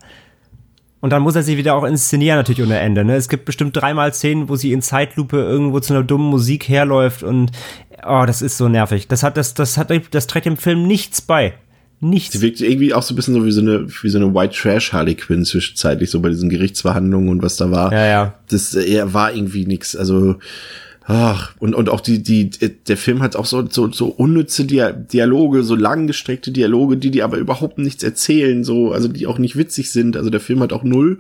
Und dann muss er sie wieder auch inszenieren, natürlich ohne Ende. Ne? Es gibt bestimmt dreimal Szenen, wo sie in Zeitlupe irgendwo zu einer dummen Musik herläuft und oh, das ist so nervig. Das hat, das, das hat, das trägt dem Film nichts bei. Nichts. Sie wirkt irgendwie auch so ein bisschen so wie so eine, wie so eine White Trash Harley Quinn zwischenzeitlich, so bei diesen Gerichtsverhandlungen und was da war. Ja, ja. Das äh, war irgendwie nix. Also, ach, und, und auch die, die, der Film hat auch so, so, so unnütze Dialoge, so langgestreckte Dialoge, die, die aber überhaupt nichts erzählen, so, also die auch nicht witzig sind. Also der Film hat auch null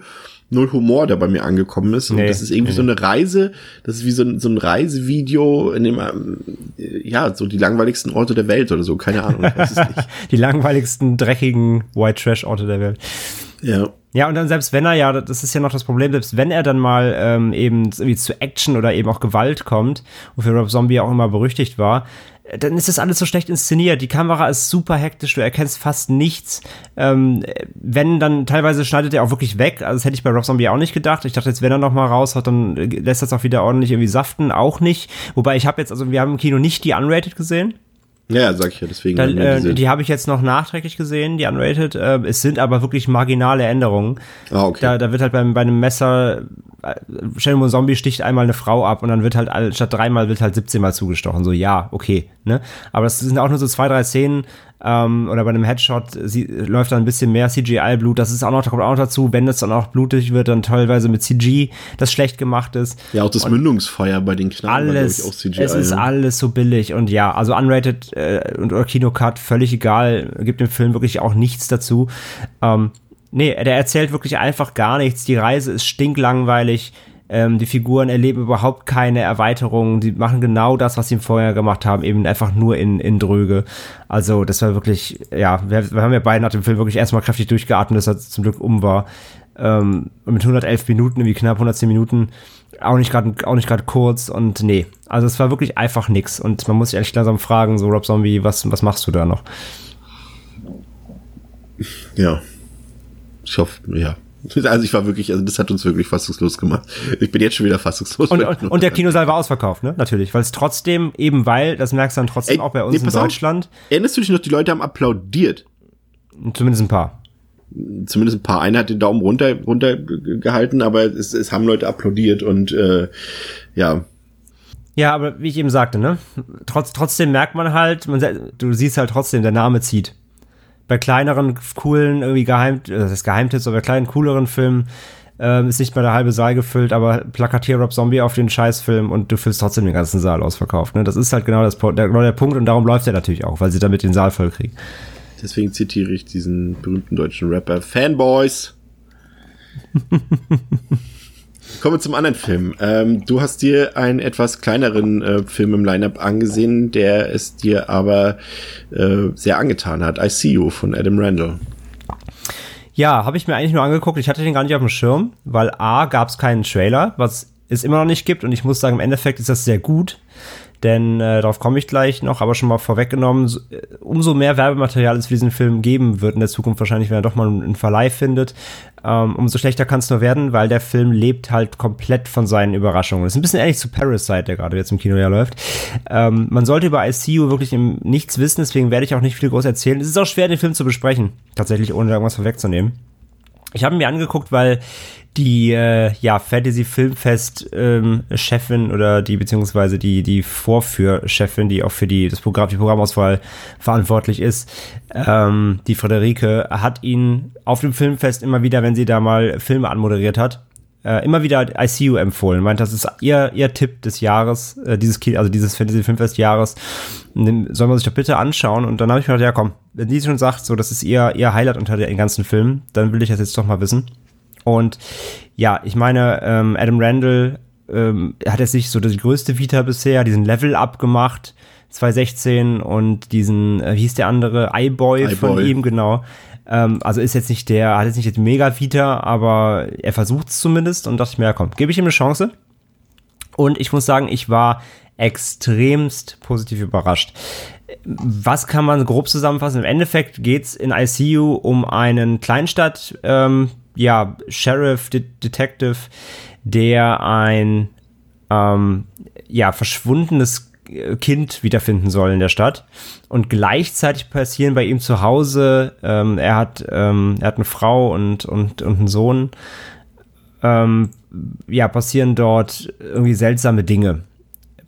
null Humor, der bei mir angekommen ist. Und nee, das ist irgendwie nee. so eine Reise, das ist wie so ein, so ein Reisevideo, in dem, ähm, ja, so die langweiligsten Orte der Welt oder so, keine Ahnung, ich weiß es nicht. die langweiligsten, dreckigen White Trash Orte der Welt. Ja. Ja, und dann selbst wenn er ja, das ist ja noch das Problem, selbst wenn er dann mal ähm, eben irgendwie zu Action oder eben auch Gewalt kommt, wofür Rob Zombie auch immer berüchtigt war, dann ist das alles so schlecht inszeniert. Die Kamera ist super hektisch, du erkennst fast nichts. Ähm, wenn, dann teilweise schneidet er auch wirklich weg. Also das hätte ich bei Rob Zombie auch nicht gedacht. Ich dachte jetzt, wenn er noch mal raushaut, dann lässt das auch wieder ordentlich irgendwie saften. Auch nicht. Wobei ich habe jetzt, also wir haben im Kino nicht die Unrated gesehen. Ja, sag ich ja, deswegen. Dann, äh, die habe ich jetzt noch nachträglich gesehen, die Unrated. Äh, es sind aber wirklich marginale Änderungen. Ah, okay. Da, da wird halt beim, bei einem Messer, äh, Shenmue Zombie sticht einmal eine Frau ab und dann wird halt, statt dreimal wird halt 17 Mal zugestochen. So, ja, okay. Ne? Aber das sind auch nur so zwei, drei Szenen, ähm, oder bei einem Headshot sie, läuft dann ein bisschen mehr CGI-Blut. Das ist auch noch, kommt auch noch dazu, wenn es dann auch blutig wird, dann teilweise mit CG, das schlecht gemacht ist. Ja, auch das und Mündungsfeuer bei den Knallen alles, auch CGI. Es ist ne? alles so billig und ja, also unrated äh, und oder Kinocut, völlig egal, gibt dem Film wirklich auch nichts dazu. Ähm, nee, der erzählt wirklich einfach gar nichts. Die Reise ist stinklangweilig. Ähm, die Figuren erleben überhaupt keine Erweiterungen. Die machen genau das, was sie vorher gemacht haben, eben einfach nur in, in Dröge. Also, das war wirklich, ja, wir, wir haben ja beide nach dem Film wirklich erstmal kräftig durchgeatmet, dass er zum Glück um war. Ähm, mit 111 Minuten, irgendwie knapp 110 Minuten, auch nicht gerade auch nicht gerade kurz und nee, also es war wirklich einfach nix und man muss sich eigentlich langsam fragen, so Rob Zombie, was was machst du da noch? Ja, Ich hoffe, ja. Also ich war wirklich, also das hat uns wirklich fassungslos gemacht. Ich bin jetzt schon wieder fassungslos. Und, und, und der Kinosaal war ausverkauft, ne? Natürlich. Weil es trotzdem, eben weil, das merkst du dann trotzdem Ey, auch bei uns nee, in Deutschland. Auf. Erinnerst du dich noch, die Leute haben applaudiert? Zumindest ein paar. Zumindest ein paar. Einer hat den Daumen runter, runter gehalten, aber es, es haben Leute applaudiert und äh, ja, ja, aber wie ich eben sagte, ne? Trotz, trotzdem merkt man halt, man, du siehst halt trotzdem, der Name zieht. Bei kleineren, coolen, irgendwie Geheim, äh, das ist Geheimtipps, aber bei kleinen, cooleren Filmen ähm, ist nicht mal der halbe Saal gefüllt, aber plakatier Rob Zombie auf den Scheißfilm und du füllst trotzdem den ganzen Saal ausverkauft. Ne? Das ist halt genau, das, der, genau der Punkt und darum läuft er natürlich auch, weil sie damit den Saal voll kriegen. Deswegen zitiere ich diesen berühmten deutschen Rapper Fanboys. Kommen wir zum anderen Film. Ähm, du hast dir einen etwas kleineren äh, Film im Lineup angesehen, der es dir aber äh, sehr angetan hat. I See You von Adam Randall. Ja, habe ich mir eigentlich nur angeguckt. Ich hatte den gar nicht auf dem Schirm, weil A gab es keinen Trailer, was es immer noch nicht gibt. Und ich muss sagen, im Endeffekt ist das sehr gut denn äh, darauf komme ich gleich noch, aber schon mal vorweggenommen, äh, umso mehr Werbematerial es für diesen Film geben wird in der Zukunft wahrscheinlich, wenn er doch mal einen Verleih findet, ähm, umso schlechter kann es nur werden, weil der Film lebt halt komplett von seinen Überraschungen. Das ist ein bisschen ähnlich zu Parasite, der gerade jetzt im Kino ja läuft. Ähm, man sollte über ICU wirklich nichts wissen, deswegen werde ich auch nicht viel groß erzählen. Es ist auch schwer, den Film zu besprechen, tatsächlich, ohne irgendwas vorwegzunehmen. Ich habe mir angeguckt, weil die äh, ja Fantasy Filmfest ähm, Chefin oder die beziehungsweise die die Vorführchefin, die auch für die das Programm die Programmauswahl verantwortlich ist, ähm, die Frederike hat ihn auf dem Filmfest immer wieder, wenn sie da mal Filme anmoderiert hat, äh, immer wieder ICU empfohlen. Meint, das ist ihr ihr Tipp des Jahres, äh, dieses also dieses Fantasy Filmfest Jahres. Soll man sich doch bitte anschauen und dann habe ich mir gedacht, ja komm, wenn die schon sagt, so das ist ihr ihr Highlight unter den ganzen Filmen, dann will ich das jetzt doch mal wissen. Und ja, ich meine, ähm, Adam Randall ähm, hat er sich so die größte Vita bisher, diesen Level up gemacht, 2016 und diesen, äh, wie hieß der andere, iBoy von ihm, genau. Ähm, also ist jetzt nicht der, hat jetzt nicht die mega Vita, aber er versucht es zumindest und dachte ich mir, ja komm, gebe ich ihm eine Chance. Und ich muss sagen, ich war extremst positiv überrascht. Was kann man grob zusammenfassen? Im Endeffekt geht's in ICU um einen Kleinstadt, ähm, ja, Sheriff, De Detective, der ein ähm, ja, verschwundenes Kind wiederfinden soll in der Stadt. Und gleichzeitig passieren bei ihm zu Hause, ähm, er, hat, ähm, er hat eine Frau und, und, und einen Sohn, ähm, ja, passieren dort irgendwie seltsame Dinge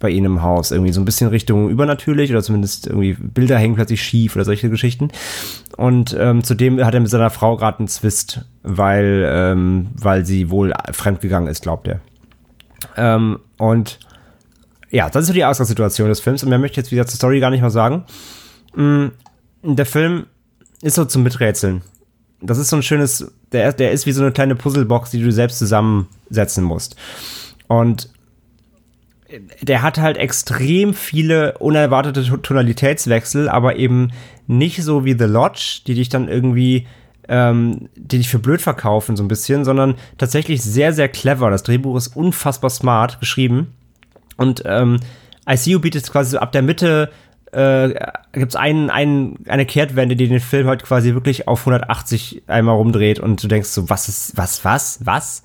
bei ihnen im Haus. Irgendwie so ein bisschen Richtung übernatürlich oder zumindest irgendwie Bilder hängen plötzlich schief oder solche Geschichten. Und ähm, zudem hat er mit seiner Frau gerade einen Zwist, weil, ähm, weil sie wohl fremdgegangen ist, glaubt er. Ähm, und ja, das ist so die Ausgangssituation des Films. Und mehr möchte ich jetzt wieder zur Story gar nicht mal sagen. Mm, der Film ist so zum Miträtseln. Das ist so ein schönes, der, der ist wie so eine kleine Puzzlebox, die du selbst zusammensetzen musst. Und der hat halt extrem viele unerwartete Tonalitätswechsel, aber eben nicht so wie The Lodge, die dich dann irgendwie, ähm, die dich für blöd verkaufen so ein bisschen, sondern tatsächlich sehr, sehr clever. Das Drehbuch ist unfassbar smart geschrieben. Und ähm, ICU bietet quasi so ab der Mitte äh, gibt es einen, einen, eine Kehrtwende, die den Film halt quasi wirklich auf 180 einmal rumdreht und du denkst so, was ist, was, was, was?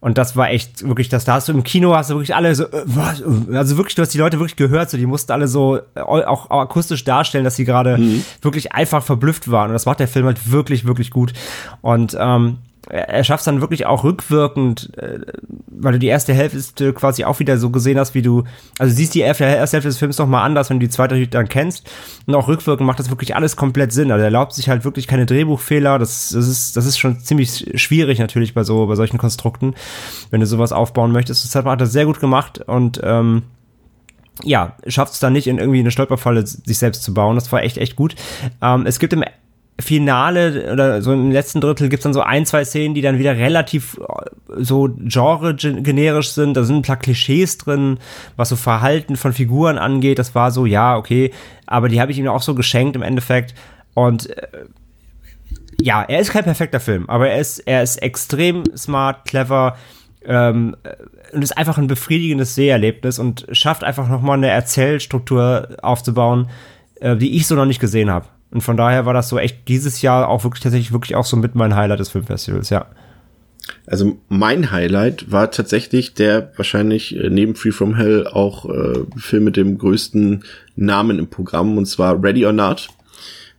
Und das war echt wirklich, das da hast du im Kino, hast du wirklich alle so, äh, was? also wirklich, du hast die Leute wirklich gehört, so, die mussten alle so äh, auch, auch akustisch darstellen, dass sie gerade mhm. wirklich einfach verblüfft waren. Und das macht der Film halt wirklich, wirklich gut. Und ähm, er schafft es dann wirklich auch rückwirkend, äh, weil du die erste Hälfte quasi auch wieder so gesehen hast, wie du, also siehst die erste Hälfte des Films nochmal anders, wenn du die zweite dann kennst. Und auch rückwirkend macht das wirklich alles komplett Sinn. Also er erlaubt sich halt wirklich keine Drehbuchfehler. Das, das, ist, das ist schon ziemlich schwierig natürlich bei so, bei solchen Konstrukten, wenn du sowas aufbauen möchtest. Das hat er sehr gut gemacht und ähm, ja, schafft es dann nicht in irgendwie eine Stolperfalle sich selbst zu bauen. Das war echt, echt gut. Ähm, es gibt im Finale oder so im letzten Drittel gibt's dann so ein, zwei Szenen, die dann wieder relativ äh, so genre-generisch sind. Da sind ein paar Klischees drin, was so Verhalten von Figuren angeht. Das war so, ja, okay, aber die habe ich ihm auch so geschenkt im Endeffekt. Und äh, ja, er ist kein perfekter Film, aber er ist, er ist extrem smart, clever ähm, und ist einfach ein befriedigendes Seherlebnis und schafft einfach nochmal eine Erzählstruktur aufzubauen, äh, die ich so noch nicht gesehen habe. Und von daher war das so echt dieses Jahr auch wirklich tatsächlich wirklich auch so mit mein Highlight des Filmfestivals, ja. Also mein Highlight war tatsächlich der wahrscheinlich äh, neben Free From Hell auch äh, Film mit dem größten Namen im Programm und zwar Ready or Not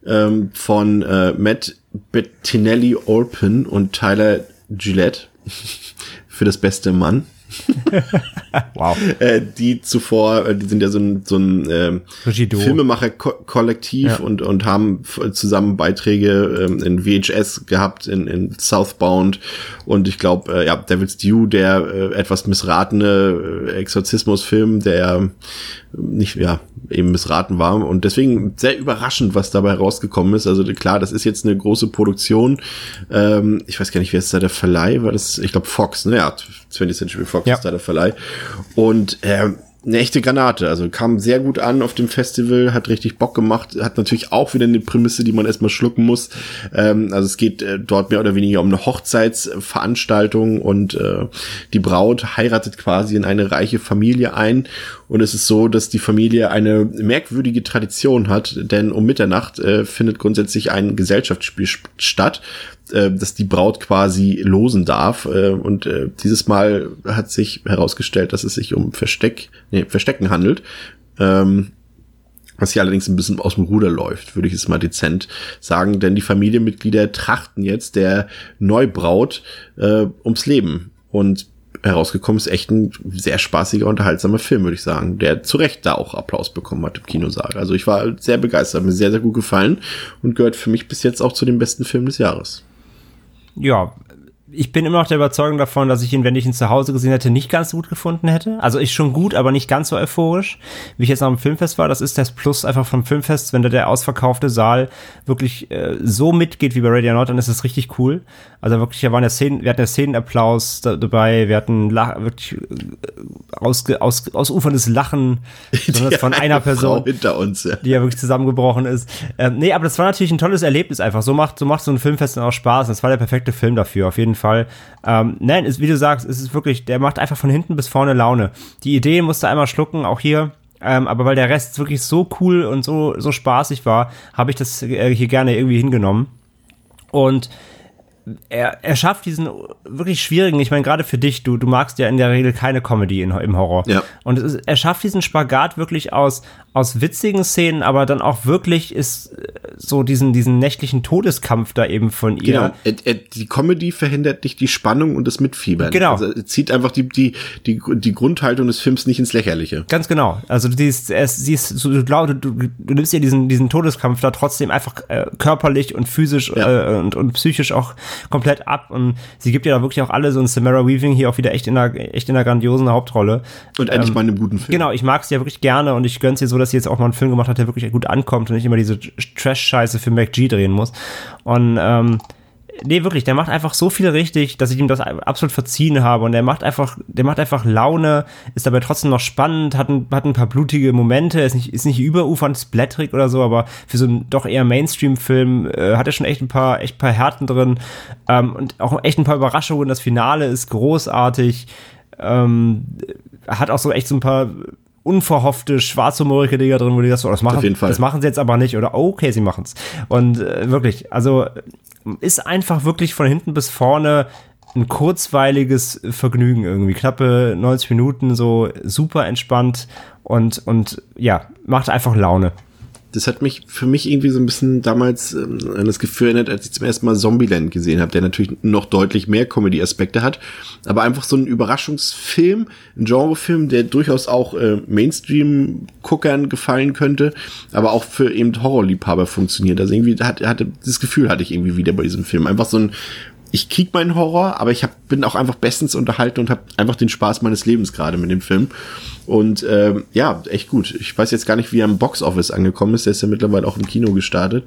ähm, von äh, Matt Bettinelli Orpin und Tyler Gillette für das beste Mann. wow. Äh, die zuvor, äh, die sind ja so ein, so ein äh, Filmemacher-Kollektiv ja. und, und haben zusammen Beiträge ähm, in VHS gehabt, in, in Southbound und ich glaube, äh, ja, Devil's Due, der äh, etwas missratene äh, Exorzismusfilm, der nicht, ja, eben missraten war. Und deswegen sehr überraschend, was dabei rausgekommen ist. Also klar, das ist jetzt eine große Produktion. Ähm, ich weiß gar nicht, wer ist da der Verleih? War das, ich glaube, Fox, ne? Ja, 20th Century Fox ja. ist da der Verleih. Und äh, eine echte Granate. Also kam sehr gut an auf dem Festival, hat richtig Bock gemacht, hat natürlich auch wieder eine Prämisse, die man erstmal schlucken muss. Ähm, also es geht äh, dort mehr oder weniger um eine Hochzeitsveranstaltung und äh, die Braut heiratet quasi in eine reiche Familie ein. Und es ist so, dass die Familie eine merkwürdige Tradition hat, denn um Mitternacht äh, findet grundsätzlich ein Gesellschaftsspiel statt, äh, dass die Braut quasi losen darf. Äh, und äh, dieses Mal hat sich herausgestellt, dass es sich um Versteck, nee, Verstecken handelt. Ähm, was hier allerdings ein bisschen aus dem Ruder läuft, würde ich es mal dezent sagen, denn die Familienmitglieder trachten jetzt der Neubraut äh, ums Leben. Und herausgekommen ist echt ein sehr spaßiger, unterhaltsamer Film, würde ich sagen, der zu Recht da auch Applaus bekommen hat im Kinosaal. Also ich war sehr begeistert, mir sehr, sehr gut gefallen und gehört für mich bis jetzt auch zu den besten Filmen des Jahres ja, ich bin immer noch der Überzeugung davon, dass ich ihn, wenn ich ihn zu Hause gesehen hätte, nicht ganz so gut gefunden hätte. Also ich schon gut, aber nicht ganz so euphorisch, wie ich jetzt nach dem Filmfest war. Das ist das Plus einfach vom Filmfest, wenn da der ausverkaufte Saal wirklich äh, so mitgeht wie bei Radio Nord, dann ist das richtig cool. Also wirklich, da waren ja Szenen, wir hatten ja Szenenapplaus da, dabei, wir hatten Lach, wirklich äh, ausge, aus, ausuferndes Lachen von einer Person, uns, ja. die ja wirklich zusammengebrochen ist. Ähm, nee, aber das war natürlich ein tolles Erlebnis einfach. So macht so macht so ein Filmfest dann auch Spaß. Das war der perfekte Film dafür, auf jeden Fall. Ähm, nein, ist, wie du sagst, es ist wirklich, der macht einfach von hinten bis vorne Laune. Die Idee musste einmal schlucken, auch hier. Ähm, aber weil der Rest wirklich so cool und so, so spaßig war, habe ich das äh, hier gerne irgendwie hingenommen. Und er, er schafft diesen wirklich schwierigen, ich meine, gerade für dich, du, du magst ja in der Regel keine Comedy in, im Horror. Ja. Und ist, er schafft diesen Spagat wirklich aus, aus witzigen Szenen, aber dann auch wirklich ist äh, so diesen, diesen nächtlichen Todeskampf da eben von ihr. Genau, er, er, die Comedy verhindert nicht die Spannung und das Mitfiebern. Genau. Also er zieht einfach die, die, die, die Grundhaltung des Films nicht ins Lächerliche. Ganz genau. Also du siehst, er, siehst so, du, glaubst, du, du nimmst ja diesen, diesen Todeskampf da trotzdem einfach äh, körperlich und physisch ja. äh, und, und psychisch auch komplett ab und sie gibt ja da wirklich auch alle so ein Samara Weaving hier auch wieder echt in einer, echt in einer grandiosen Hauptrolle. Und endlich ähm, mal in einem guten Film. Genau, ich mag sie ja wirklich gerne und ich gönn's ihr so, dass sie jetzt auch mal einen Film gemacht hat, der wirklich gut ankommt und nicht immer diese Trash-Scheiße für MacG drehen muss. Und ähm, nee, wirklich, der macht einfach so viel richtig, dass ich ihm das absolut verziehen habe. Und der macht einfach, der macht einfach Laune, ist dabei trotzdem noch spannend, hat ein, hat ein paar blutige Momente, ist nicht, ist nicht überufernd splatterig oder so, aber für so einen doch eher Mainstream-Film äh, hat er schon echt ein paar, echt ein paar Härten drin. Ähm, und auch echt ein paar Überraschungen. Das Finale ist großartig. Ähm, hat auch so echt so ein paar unverhoffte schwarzhumorige Dinger drin, wo die das so, das machen, das machen sie jetzt aber nicht oder okay, sie machen's. Und äh, wirklich, also ist einfach wirklich von hinten bis vorne ein kurzweiliges Vergnügen irgendwie. Knappe 90 Minuten, so super entspannt und, und ja, macht einfach Laune das hat mich für mich irgendwie so ein bisschen damals ähm, an das Gefühl erinnert, als ich zum ersten Mal Zombieland gesehen habe, der natürlich noch deutlich mehr Comedy-Aspekte hat, aber einfach so ein Überraschungsfilm, ein Genrefilm, der durchaus auch äh, Mainstream-Guckern gefallen könnte, aber auch für eben Horrorliebhaber funktioniert. Also irgendwie hat, hatte das Gefühl hatte ich irgendwie wieder bei diesem Film. Einfach so ein ich krieg meinen Horror, aber ich hab, bin auch einfach bestens unterhalten und habe einfach den Spaß meines Lebens gerade mit dem Film. Und ähm, ja, echt gut. Ich weiß jetzt gar nicht, wie er im Boxoffice angekommen ist. Der ist ja mittlerweile auch im Kino gestartet.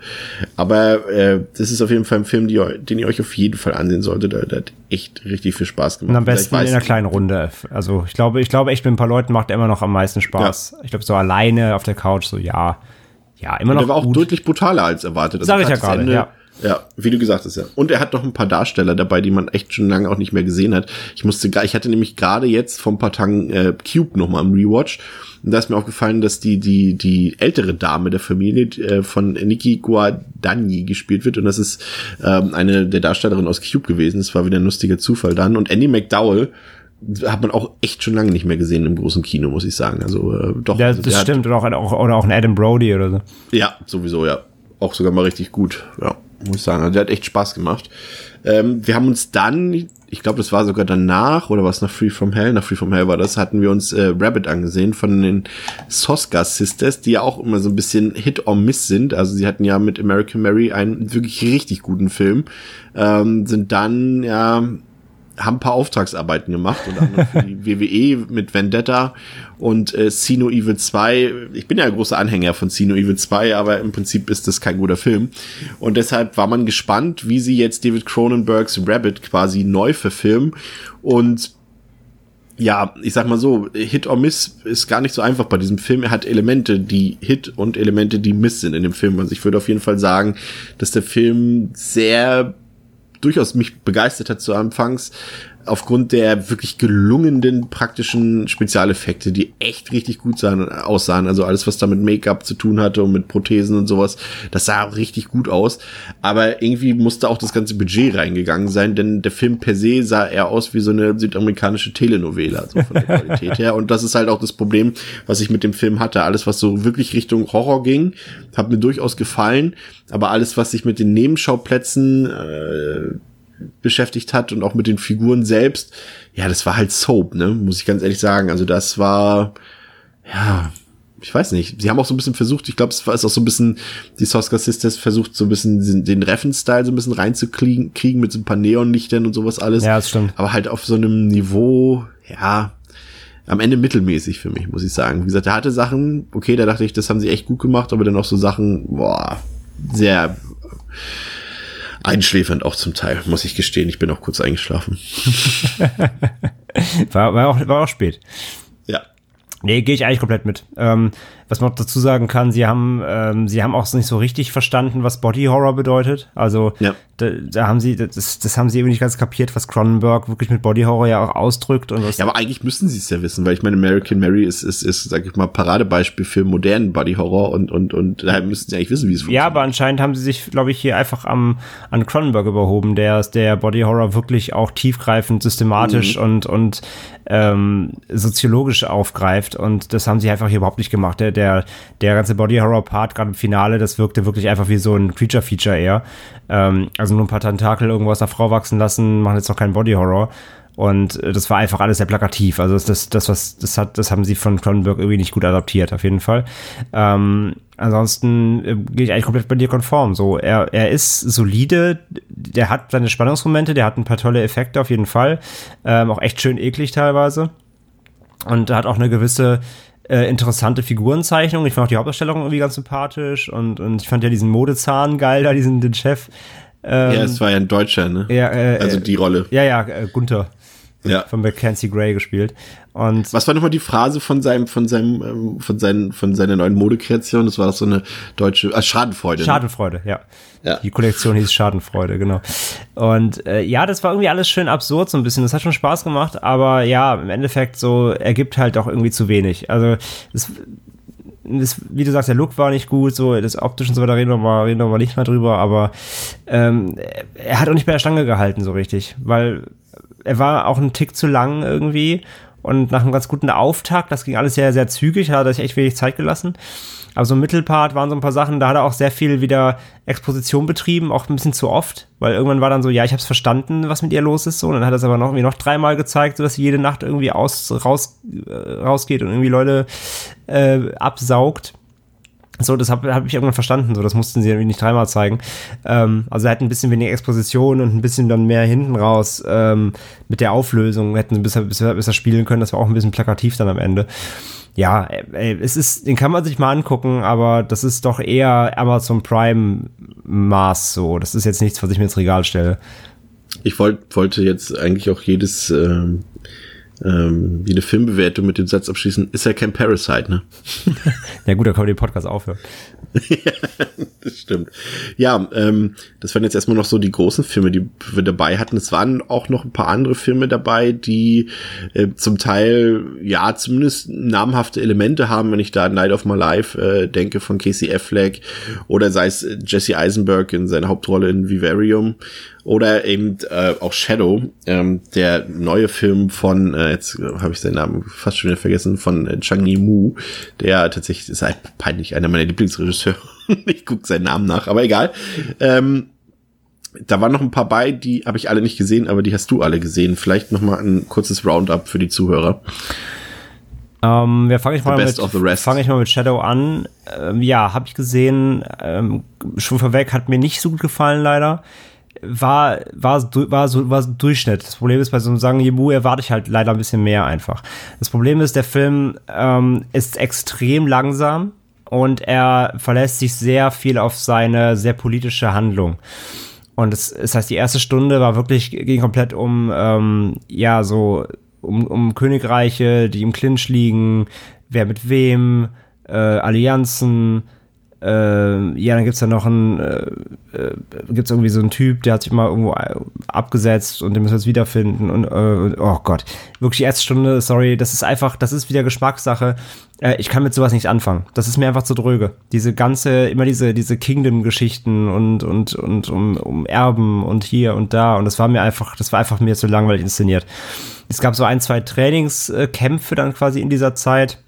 Aber äh, das ist auf jeden Fall ein Film, die, den ihr euch auf jeden Fall ansehen solltet. Der, der hat echt richtig viel Spaß gemacht. Und am besten in einer kleinen Runde. Also ich glaube, ich glaube echt mit ein paar Leuten macht er immer noch am meisten Spaß. Ja. Ich glaube so alleine auf der Couch so ja, ja immer noch. Und der war auch gut. deutlich brutaler als erwartet. Also Sag ich ja gerade. Ja Ja, wie du gesagt hast, ja. Und er hat noch ein paar Darsteller dabei, die man echt schon lange auch nicht mehr gesehen hat. Ich musste, gar, ich hatte nämlich gerade jetzt ein paar Tagen äh, Cube noch mal im Rewatch. Und da ist mir aufgefallen, dass die, die, die ältere Dame der Familie äh, von Nikki Guadagni gespielt wird. Und das ist ähm, eine der Darstellerinnen aus Cube gewesen. Das war wieder ein lustiger Zufall dann. Und Andy McDowell hat man auch echt schon lange nicht mehr gesehen im großen Kino, muss ich sagen. Also äh, doch. Ja, also, das stimmt. Oder auch, oder auch ein Adam Brody oder so. Hat, ja, sowieso, ja. Auch sogar mal richtig gut. Ja, muss ich sagen. Also der hat echt Spaß gemacht. Ähm, wir haben uns dann, ich glaube, das war sogar danach, oder was nach Free From Hell, nach Free From Hell war das, hatten wir uns äh, Rabbit angesehen von den Soska Sisters, die ja auch immer so ein bisschen Hit or Miss sind. Also sie hatten ja mit American Mary einen wirklich richtig guten Film, ähm, sind dann ja haben ein paar Auftragsarbeiten gemacht, unter anderem für die WWE mit Vendetta und äh, Sino Evil 2. Ich bin ja ein großer Anhänger von Sino Evil 2, aber im Prinzip ist das kein guter Film. Und deshalb war man gespannt, wie sie jetzt David Cronenbergs Rabbit quasi neu verfilmen. Und ja, ich sag mal so, Hit or Miss ist gar nicht so einfach bei diesem Film. Er hat Elemente, die Hit und Elemente, die Miss sind in dem Film. Also ich würde auf jeden Fall sagen, dass der Film sehr durchaus mich begeistert hat zu Anfangs, aufgrund der wirklich gelungenen praktischen Spezialeffekte, die echt richtig gut sahen, aussahen. Also alles, was da mit Make-up zu tun hatte und mit Prothesen und sowas, das sah richtig gut aus. Aber irgendwie musste auch das ganze Budget reingegangen sein, denn der Film per se sah eher aus wie so eine südamerikanische Telenovela, so von der Qualität her. Und das ist halt auch das Problem, was ich mit dem Film hatte. Alles, was so wirklich Richtung Horror ging, hat mir durchaus gefallen. Aber alles, was sich mit den Nebenschauplätzen äh, beschäftigt hat und auch mit den Figuren selbst, ja, das war halt Soap, ne, muss ich ganz ehrlich sagen. Also das war, ja, ich weiß nicht. Sie haben auch so ein bisschen versucht, ich glaube, es war ist auch so ein bisschen, die Soska Sisters versucht so ein bisschen den, Reffen-Style so ein bisschen reinzukriegen, kriegen mit so ein paar Neonlichtern und sowas alles. Ja, das stimmt. Aber halt auf so einem Niveau, ja, am Ende mittelmäßig für mich, muss ich sagen. Wie gesagt, er hatte Sachen, okay, da dachte ich, das haben sie echt gut gemacht, aber dann auch so Sachen, boah, sehr einschläfernd auch zum Teil, muss ich gestehen. Ich bin auch kurz eingeschlafen. war, war, auch, war auch spät. Ja. Nee, gehe ich eigentlich komplett mit. Ähm, was man dazu sagen kann, sie haben, ähm, sie haben auch nicht so richtig verstanden, was Body Horror bedeutet. Also Ja. Da, da haben sie, das, das haben sie irgendwie nicht ganz kapiert, was Cronenberg wirklich mit Body Horror ja auch ausdrückt und was. Ja, aber eigentlich müssten sie es ja wissen, weil ich meine, American Mary ist, ist, ist, sag ich mal, Paradebeispiel für modernen Body Horror und, und, und daher müssten sie eigentlich wissen, wie es Ja, aber anscheinend haben sie sich, glaube ich, hier einfach am, an Cronenberg überhoben, der der Body Horror wirklich auch tiefgreifend, systematisch und, und ähm, soziologisch aufgreift. Und das haben sie einfach hier überhaupt nicht gemacht. Der, der, der ganze Body Horror Part, gerade im Finale, das wirkte wirklich einfach wie so ein Creature-Feature eher. Ähm, also nur ein paar Tentakel irgendwo aus der Frau wachsen lassen, machen jetzt noch keinen Body Horror. Und äh, das war einfach alles sehr plakativ. Also das, das, das, was, das hat, das haben sie von Cronenberg irgendwie nicht gut adaptiert, auf jeden Fall. Ähm, ansonsten äh, gehe ich eigentlich komplett bei dir konform. So, er, er ist solide, der hat seine Spannungsmomente, der hat ein paar tolle Effekte auf jeden Fall. Ähm, auch echt schön eklig teilweise. Und hat auch eine gewisse äh, interessante Figurenzeichnung. Ich fand auch die Hauptdarstellung irgendwie ganz sympathisch und, und ich fand ja diesen Modezahn geil, da diesen den Chef. Ähm, Ja, es war ja ein Deutscher, ne? ja, äh, also die Rolle. ja, ja, äh, Gunther Ja. von Mackenzie Gray gespielt. Und Was war nochmal die Phrase von seinem, von seinem, ähm, von seinen, von seiner neuen Modekreation? Das war doch so eine deutsche, ah, Schadenfreude. Ne? Schadenfreude, ja. Ja. Die Kollektion hieß Schadenfreude, genau. Und äh, ja, das war irgendwie alles schön absurd so ein bisschen. Das hat schon Spaß gemacht, aber ja, im Endeffekt so ergibt halt auch irgendwie zu wenig. Also das, das, wie du sagst, der Look war nicht gut, so das optisch und so weiter reden wir mal, reden wir mal nicht mehr drüber, aber ähm, er hat auch nicht bei der Stange gehalten so richtig, weil er war auch ein Tick zu lang irgendwie und nach einem ganz guten Auftakt, das ging alles sehr, sehr zügig, hat er sich echt wenig Zeit gelassen. Aber so im Mittelpart waren so ein paar Sachen, da hat er auch sehr viel wieder Exposition betrieben, auch ein bisschen zu oft, weil irgendwann war dann so, ja, ich habe es verstanden, was mit ihr los ist, so, und dann hat er es aber noch irgendwie noch dreimal gezeigt, so dass sie jede Nacht irgendwie aus, raus, äh, rausgeht und irgendwie Leute äh, absaugt. So, das habe hab ich irgendwann verstanden. So, das mussten sie irgendwie nicht dreimal zeigen. Ähm, also, er hat ein bisschen weniger Exposition und ein bisschen dann mehr hinten raus ähm, mit der Auflösung. Hätten sie besser, besser, besser spielen können. Das war auch ein bisschen plakativ dann am Ende. Ja, ey, es ist, den kann man sich mal angucken, aber das ist doch eher Amazon Prime Maß so. Das ist jetzt nichts, was ich mir ins Regal stelle. Ich wollt, wollte jetzt eigentlich auch jedes, ähm, ähm, jede Filmbewertung mit dem Satz abschließen, ist ja kein Parasite, ne? ja gut, da können wir den Podcast aufhören. das stimmt. Ja, ähm, das waren jetzt erstmal noch so die großen Filme, die wir dabei hatten. Es waren auch noch ein paar andere Filme dabei, die äh, zum Teil, ja, zumindest namhafte Elemente haben, wenn ich da an Night of My Life äh, denke von Casey Affleck oder sei es Jesse Eisenberg in seiner Hauptrolle in Vivarium oder eben äh, auch Shadow, ähm, der neue Film von, äh, jetzt habe ich seinen Namen fast schon wieder vergessen, von äh, Chang Yimou, der tatsächlich ist halt peinlich einer meiner Lieblingsregisseure. ich gucke seinen Namen nach, aber egal. Ähm, da waren noch ein paar bei, die habe ich alle nicht gesehen, aber die hast du alle gesehen. Vielleicht noch mal ein kurzes Roundup für die Zuhörer. Ähm, ja, fange ich, mal mit, fang ich mal mit Shadow an. Ähm, ja, habe ich gesehen. Ähm, schon vorweg hat mir nicht so gut gefallen, leider war, war, war, so, war so Durchschnitt. Das Problem ist, bei so einem Sang Yimu erwarte ich halt leider ein bisschen mehr einfach. Das Problem ist, der Film ähm, ist extrem langsam und er verlässt sich sehr viel auf seine sehr politische Handlung. Und das, das heißt, die erste Stunde war wirklich, ging komplett um, ähm, ja, so, um, um Königreiche, die im Clinch liegen, wer mit wem, äh, Allianzen, äh, ja, dann gibt's da noch einen, äh, äh, gibt's irgendwie so einen Typ, der hat sich mal irgendwo abgesetzt und den müssen wir jetzt wiederfinden und, äh, oh Gott, wirklich die erste Stunde, sorry, das ist einfach, das ist wieder Geschmackssache. Äh, ich kann mit sowas nicht anfangen. Das ist mir einfach zu dröge. Diese ganze, immer diese, diese Kingdom-Geschichten und, und, und um, um Erben und hier und da und das war mir einfach, das war einfach mir zu langweilig inszeniert. Es gab so ein, zwei Trainingskämpfe dann quasi in dieser Zeit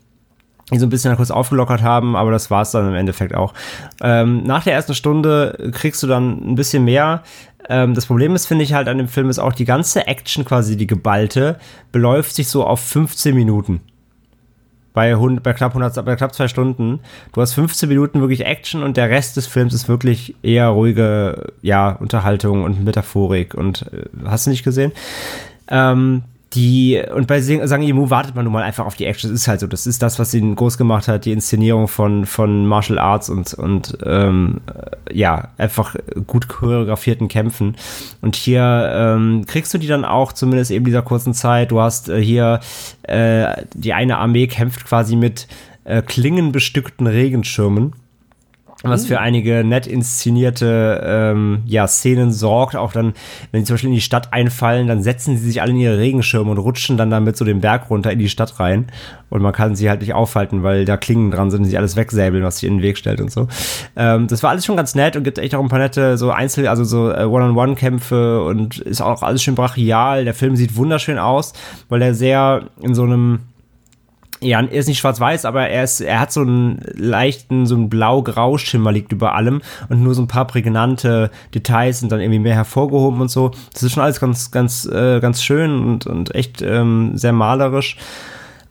die so ein bisschen kurz aufgelockert haben, aber das war es dann im Endeffekt auch. Ähm, nach der ersten Stunde kriegst du dann ein bisschen mehr. Ähm, das Problem ist, finde ich halt an dem Film, ist auch die ganze Action quasi, die geballte, beläuft sich so auf 15 Minuten. Bei, bei, knapp 100, bei knapp zwei Stunden. Du hast 15 Minuten wirklich Action und der Rest des Films ist wirklich eher ruhige, ja, Unterhaltung und Metaphorik und äh, hast du nicht gesehen? Ähm, die, und bei Sang Yimou wartet man nun mal einfach auf die Action. Das ist halt so. Das ist das, was ihn groß gemacht hat, die Inszenierung von, von Martial Arts und, und ähm, ja, einfach gut choreografierten Kämpfen. Und hier ähm, kriegst du die dann auch, zumindest eben dieser kurzen Zeit. Du hast äh, hier äh, die eine Armee kämpft quasi mit äh, klingenbestückten Regenschirmen was für einige nett inszenierte ähm, ja, Szenen sorgt. Auch dann, wenn sie zum Beispiel in die Stadt einfallen, dann setzen sie sich alle in ihre Regenschirme und rutschen dann damit so den Berg runter in die Stadt rein. Und man kann sie halt nicht aufhalten, weil da Klingen dran sind und sie alles wegsäbeln, was sich in den Weg stellt und so. Ähm, das war alles schon ganz nett und gibt echt auch ein paar nette so Einzel-, also so äh, One-on-One-Kämpfe und ist auch alles schön brachial. Der Film sieht wunderschön aus, weil er sehr in so einem ja, er ist nicht schwarz-weiß, aber er ist, er hat so einen leichten, so einen blau-grau-Schimmer liegt über allem und nur so ein paar prägnante Details sind dann irgendwie mehr hervorgehoben und so. Das ist schon alles ganz, ganz, äh, ganz schön und, und echt ähm, sehr malerisch.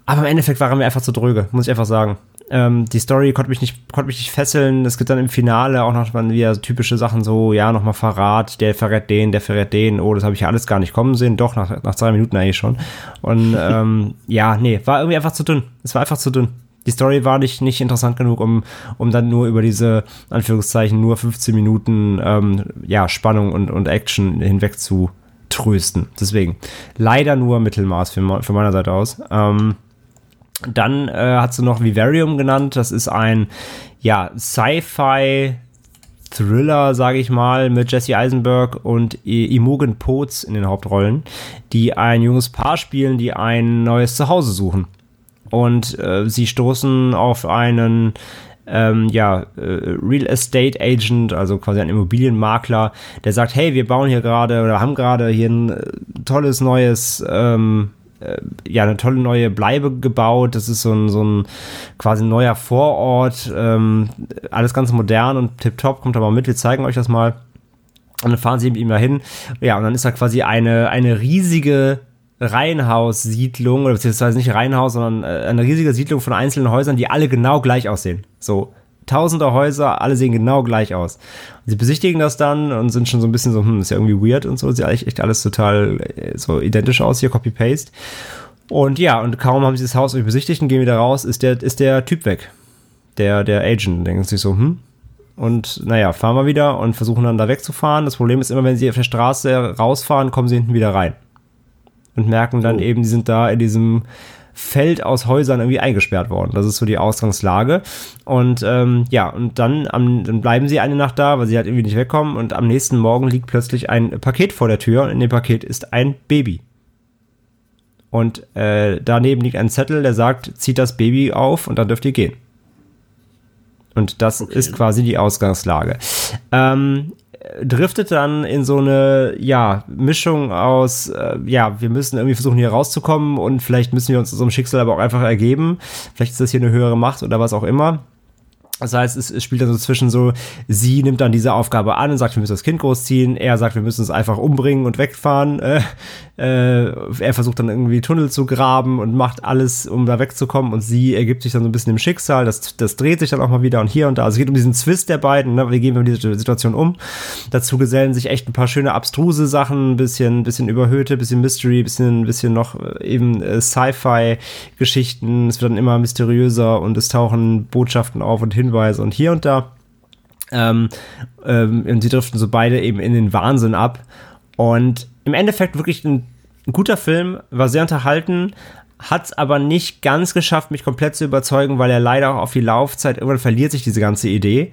Aber im Endeffekt waren wir einfach zu dröge, muss ich einfach sagen. Ähm, die Story konnte mich nicht, konnte mich nicht fesseln. Es gibt dann im Finale auch noch mal wieder typische Sachen so, ja, nochmal Verrat, der verrät den, der verrät den. Oh, das habe ich ja alles gar nicht kommen sehen. Doch, nach, nach zwei Minuten eigentlich schon. Und ähm, ja, nee, war irgendwie einfach zu dünn. Es war einfach zu dünn. Die Story war nicht, nicht interessant genug, um, um dann nur über diese, Anführungszeichen, nur 15 Minuten ähm, ja, Spannung und, und Action hinweg zu trösten. Deswegen leider nur Mittelmaß für, für meiner Seite aus. Ähm, dann äh, hat sie noch Vivarium genannt. Das ist ein ja, Sci-Fi Thriller, sage ich mal, mit Jesse Eisenberg und Imogen Poetz in den Hauptrollen, die ein junges Paar spielen, die ein neues Zuhause suchen. Und äh, sie stoßen auf einen ähm, ja, äh, Real Estate Agent, also quasi ein Immobilienmakler, der sagt, hey, wir bauen hier gerade oder haben gerade hier ein äh, tolles neues ähm, äh, ja eine tolle neue Bleibe gebaut. Das ist so ein, so ein quasi neuer Vorort. Ähm, alles ganz modern und tipptopp. Kommt aber mit, wir zeigen euch das mal. Und dann fahren sie mit ihm dahin. Ja, und dann ist da quasi eine, eine riesige Reihenhaussiedlung, oder beziehungsweise nicht Reihenhaus, sondern äh, eine riesige Siedlung von einzelnen Häusern, die alle genau gleich aussehen. So tausende Häuser, alle sehen genau gleich aus. Und sie besichtigen das dann und sind schon so ein bisschen so, hm, ist ja irgendwie weird und so, sieht eigentlich echt alles total äh, so identisch aus, hier Copy-Paste. Und ja, und kaum haben sie das Haus besichtigt und gehen wieder raus, ist der, ist der Typ weg. Der, der Agent, denken sich so, hm, und naja, fahren wir wieder und versuchen dann da wegzufahren. Das Problem ist immer, wenn sie auf der Straße rausfahren, kommen sie hinten wieder rein. und merken dann eben, die sind da in diesem Feld aus Häusern irgendwie eingesperrt worden. Das ist so die Ausgangslage. Und ähm, ja, und dann, am, dann bleiben sie eine Nacht da, weil sie halt irgendwie nicht wegkommen. Und am nächsten Morgen liegt plötzlich ein Paket vor der Tür und in dem Paket ist ein Baby. Und äh, daneben liegt ein Zettel, der sagt, zieht das Baby auf und dann dürft ihr gehen. Und das okay. ist quasi die Ausgangslage. Ähm, driftet dann in so eine, ja, Mischung aus, äh, ja, wir müssen irgendwie versuchen hier rauszukommen und vielleicht müssen wir uns unserem Schicksal aber auch einfach ergeben. Vielleicht ist das hier eine höhere Macht oder was auch immer. Das heißt, es, es spielt dann so zwischen so, sie nimmt dann diese Aufgabe an und sagt, wir müssen das Kind großziehen. Er sagt, wir müssen es einfach umbringen und wegfahren. Äh, äh, er versucht dann irgendwie Tunnel zu graben und macht alles, um da wegzukommen. Und sie ergibt sich dann so ein bisschen im Schicksal. Das, das dreht sich dann auch mal wieder und hier und da. Also es geht um diesen Zwist der beiden. Ne? Wie gehen wir mit dieser Situation um? Dazu gesellen sich echt ein paar schöne abstruse Sachen, ein bisschen, bisschen überhöhte, bisschen Mystery, bisschen, bisschen noch äh, eben äh, Sci-Fi-Geschichten. Es wird dann immer mysteriöser und es tauchen Botschaften auf und Hinweise und hier und da. Ähm, ähm, und sie driften so beide eben in den Wahnsinn ab. Und im Endeffekt wirklich ein, ein guter Film, war sehr unterhalten, hat es aber nicht ganz geschafft, mich komplett zu überzeugen, weil er leider auch auf die Laufzeit, irgendwann verliert sich diese ganze Idee.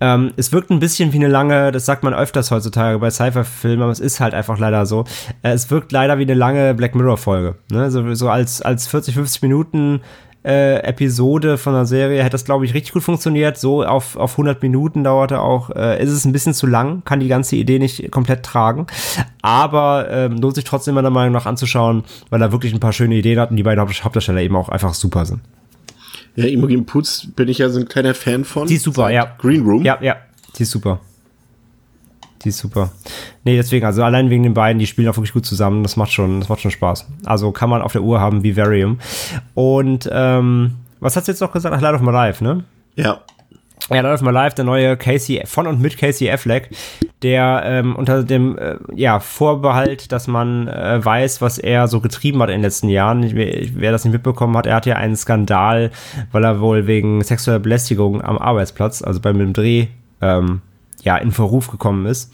Ähm, es wirkt ein bisschen wie eine lange, das sagt man öfters heutzutage bei Sci-Fi-Filmen, aber es ist halt einfach leider so. Äh, es wirkt leider wie eine lange Black Mirror-Folge. Ne? So, so als, als 40, 50 Minuten äh, Episode von der Serie hätte das, glaube ich, richtig gut funktioniert. So auf, auf 100 Minuten dauerte auch, äh, ist es ein bisschen zu lang, kann die ganze Idee nicht komplett tragen. Aber ähm, lohnt sich trotzdem meiner Meinung nach anzuschauen, weil er wirklich ein paar schöne Ideen hat und die beiden Hauptdarsteller eben auch einfach super sind. Ja, Imogen Putz bin ich ja so ein kleiner Fan von. Die ist super, ja. Green Room. Ja, ja, die ist super. Die ist super. Nee, deswegen, also allein wegen den beiden, die spielen auch wirklich gut zusammen. Das macht schon, das macht schon Spaß. Also kann man auf der Uhr haben wie Varium. Und ähm, was hast du jetzt noch gesagt? Ach, Light of My Life, ne? Ja. Ja, Light of My Life, der neue Casey, von und mit Casey Affleck, der ähm, unter dem äh, ja, Vorbehalt, dass man äh, weiß, was er so getrieben hat in den letzten Jahren. Ich, wer das nicht mitbekommen hat, er hat ja einen Skandal, weil er wohl wegen sexueller Belästigung am Arbeitsplatz, also beim Dreh, ähm, ja, in Verruf gekommen ist.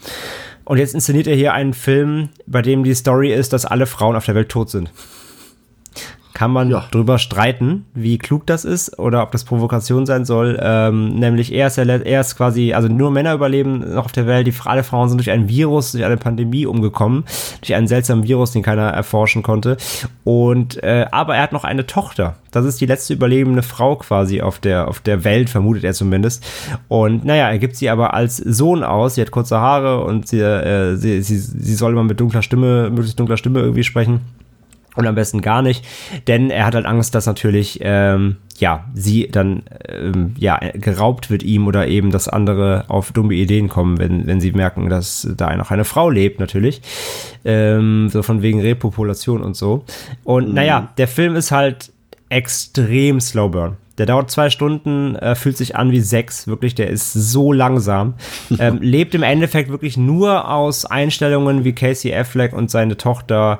Und jetzt inszeniert er hier einen Film, bei dem die Story ist, dass alle Frauen auf der Welt tot sind kann man ja. drüber streiten, wie klug das ist oder ob das Provokation sein soll. Ähm, nämlich er ist, er ist quasi, also nur Männer überleben noch auf der Welt, die alle Frauen sind durch ein Virus, durch eine Pandemie umgekommen, durch einen seltsamen Virus, den keiner erforschen konnte. Und äh, aber er hat noch eine Tochter. Das ist die letzte überlebende Frau quasi auf der, auf der Welt, vermutet er zumindest. Und naja, er gibt sie aber als Sohn aus. Sie hat kurze Haare und sie, äh, sie, sie, sie soll immer mit dunkler Stimme, möglichst dunkler Stimme irgendwie sprechen. Und am besten gar nicht, denn er hat halt Angst, dass natürlich, ähm, ja, sie dann, ähm, ja, geraubt wird ihm oder eben, dass andere auf dumme Ideen kommen, wenn, wenn sie merken, dass da noch eine Frau lebt, natürlich. Ähm, so von wegen Repopulation und so. Und mhm. naja, der Film ist halt extrem slow burn. Der dauert zwei Stunden, äh, fühlt sich an wie sechs, wirklich, der ist so langsam. ähm, lebt im Endeffekt wirklich nur aus Einstellungen wie Casey Affleck und seine Tochter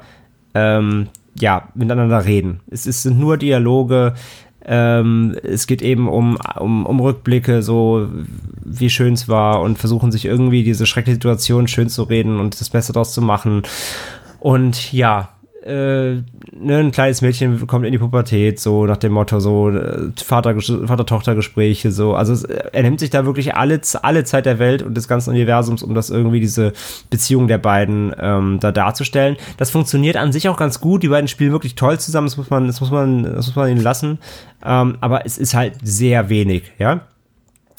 ähm, ja, miteinander reden. Es, es sind nur Dialoge. Ähm, es geht eben um, um, um Rückblicke, so wie schön es war und versuchen sich irgendwie diese schreckliche Situation schön zu reden und das Beste daraus zu machen. Und ja, äh, ne, ein kleines Mädchen kommt in die Pubertät, so nach dem Motto, so äh, Vater-Tochter-Gespräche, so. Also es, er nimmt sich da wirklich alle, alle Zeit der Welt und des ganzen Universums, um das irgendwie diese Beziehung der beiden ähm, da darzustellen. Das funktioniert an sich auch ganz gut. Die beiden spielen wirklich toll zusammen, das muss man, das muss man, das muss man ihnen lassen. Ähm, aber es ist halt sehr wenig, ja.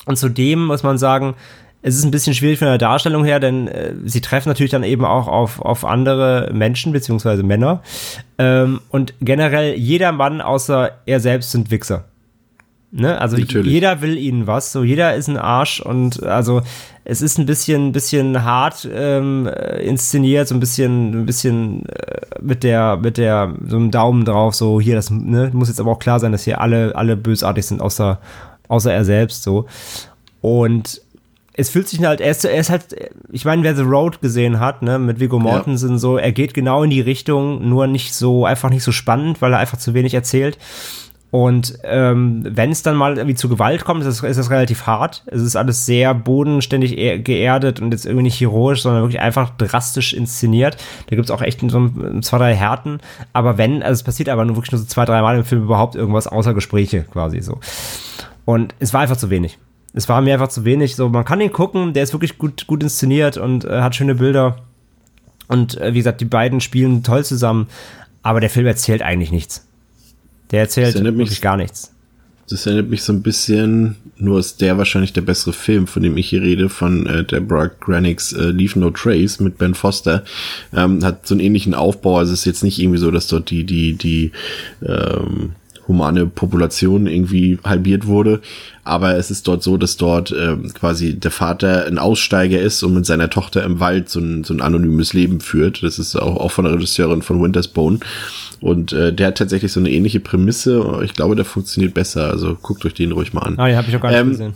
Und zudem muss man sagen, es ist ein bisschen schwierig von der Darstellung her, denn äh, sie treffen natürlich dann eben auch auf, auf andere Menschen beziehungsweise Männer. Ähm, und generell jeder Mann außer er selbst sind Wichser. Ne? Also natürlich. jeder will ihnen was, so jeder ist ein Arsch und also es ist ein bisschen, bisschen hart ähm, inszeniert, so ein bisschen, ein bisschen äh, mit der, mit der, so einem Daumen drauf, so hier, das ne, muss jetzt aber auch klar sein, dass hier alle, alle bösartig sind, außer, außer er selbst so. Und es fühlt sich halt, er ist, er ist halt, ich meine, wer The Road gesehen hat, ne, mit Viggo Mortensen ja. so, er geht genau in die Richtung, nur nicht so, einfach nicht so spannend, weil er einfach zu wenig erzählt. Und ähm, wenn es dann mal irgendwie zu Gewalt kommt, ist das, ist das relativ hart. Es ist alles sehr bodenständig e- geerdet und jetzt irgendwie nicht heroisch, sondern wirklich einfach drastisch inszeniert. Da gibt es auch echt so ein, zwei, drei Härten. Aber wenn, also es passiert aber nur wirklich nur so zwei, drei Mal im Film überhaupt irgendwas außer Gespräche quasi so. Und es war einfach zu wenig. Es war mir einfach zu wenig. So, man kann ihn gucken, der ist wirklich gut, gut inszeniert und äh, hat schöne Bilder. Und äh, wie gesagt, die beiden spielen toll zusammen, aber der Film erzählt eigentlich nichts. Der erzählt wirklich mich, gar nichts. Das erinnert mich so ein bisschen, nur ist der wahrscheinlich der bessere Film, von dem ich hier rede, von äh, Deborah Granicks äh, Leave No Trace mit Ben Foster. Ähm, hat so einen ähnlichen Aufbau. Also es ist jetzt nicht irgendwie so, dass dort die, die, die ähm, humane Population irgendwie halbiert wurde. Aber es ist dort so, dass dort äh, quasi der Vater ein Aussteiger ist und mit seiner Tochter im Wald so ein, so ein anonymes Leben führt. Das ist auch, auch von der Regisseurin von Winter's Bone. Und äh, der hat tatsächlich so eine ähnliche Prämisse. Ich glaube, der funktioniert besser. Also guckt euch den ruhig mal an. Ah, ja, habe ich auch gar nicht ähm, gesehen.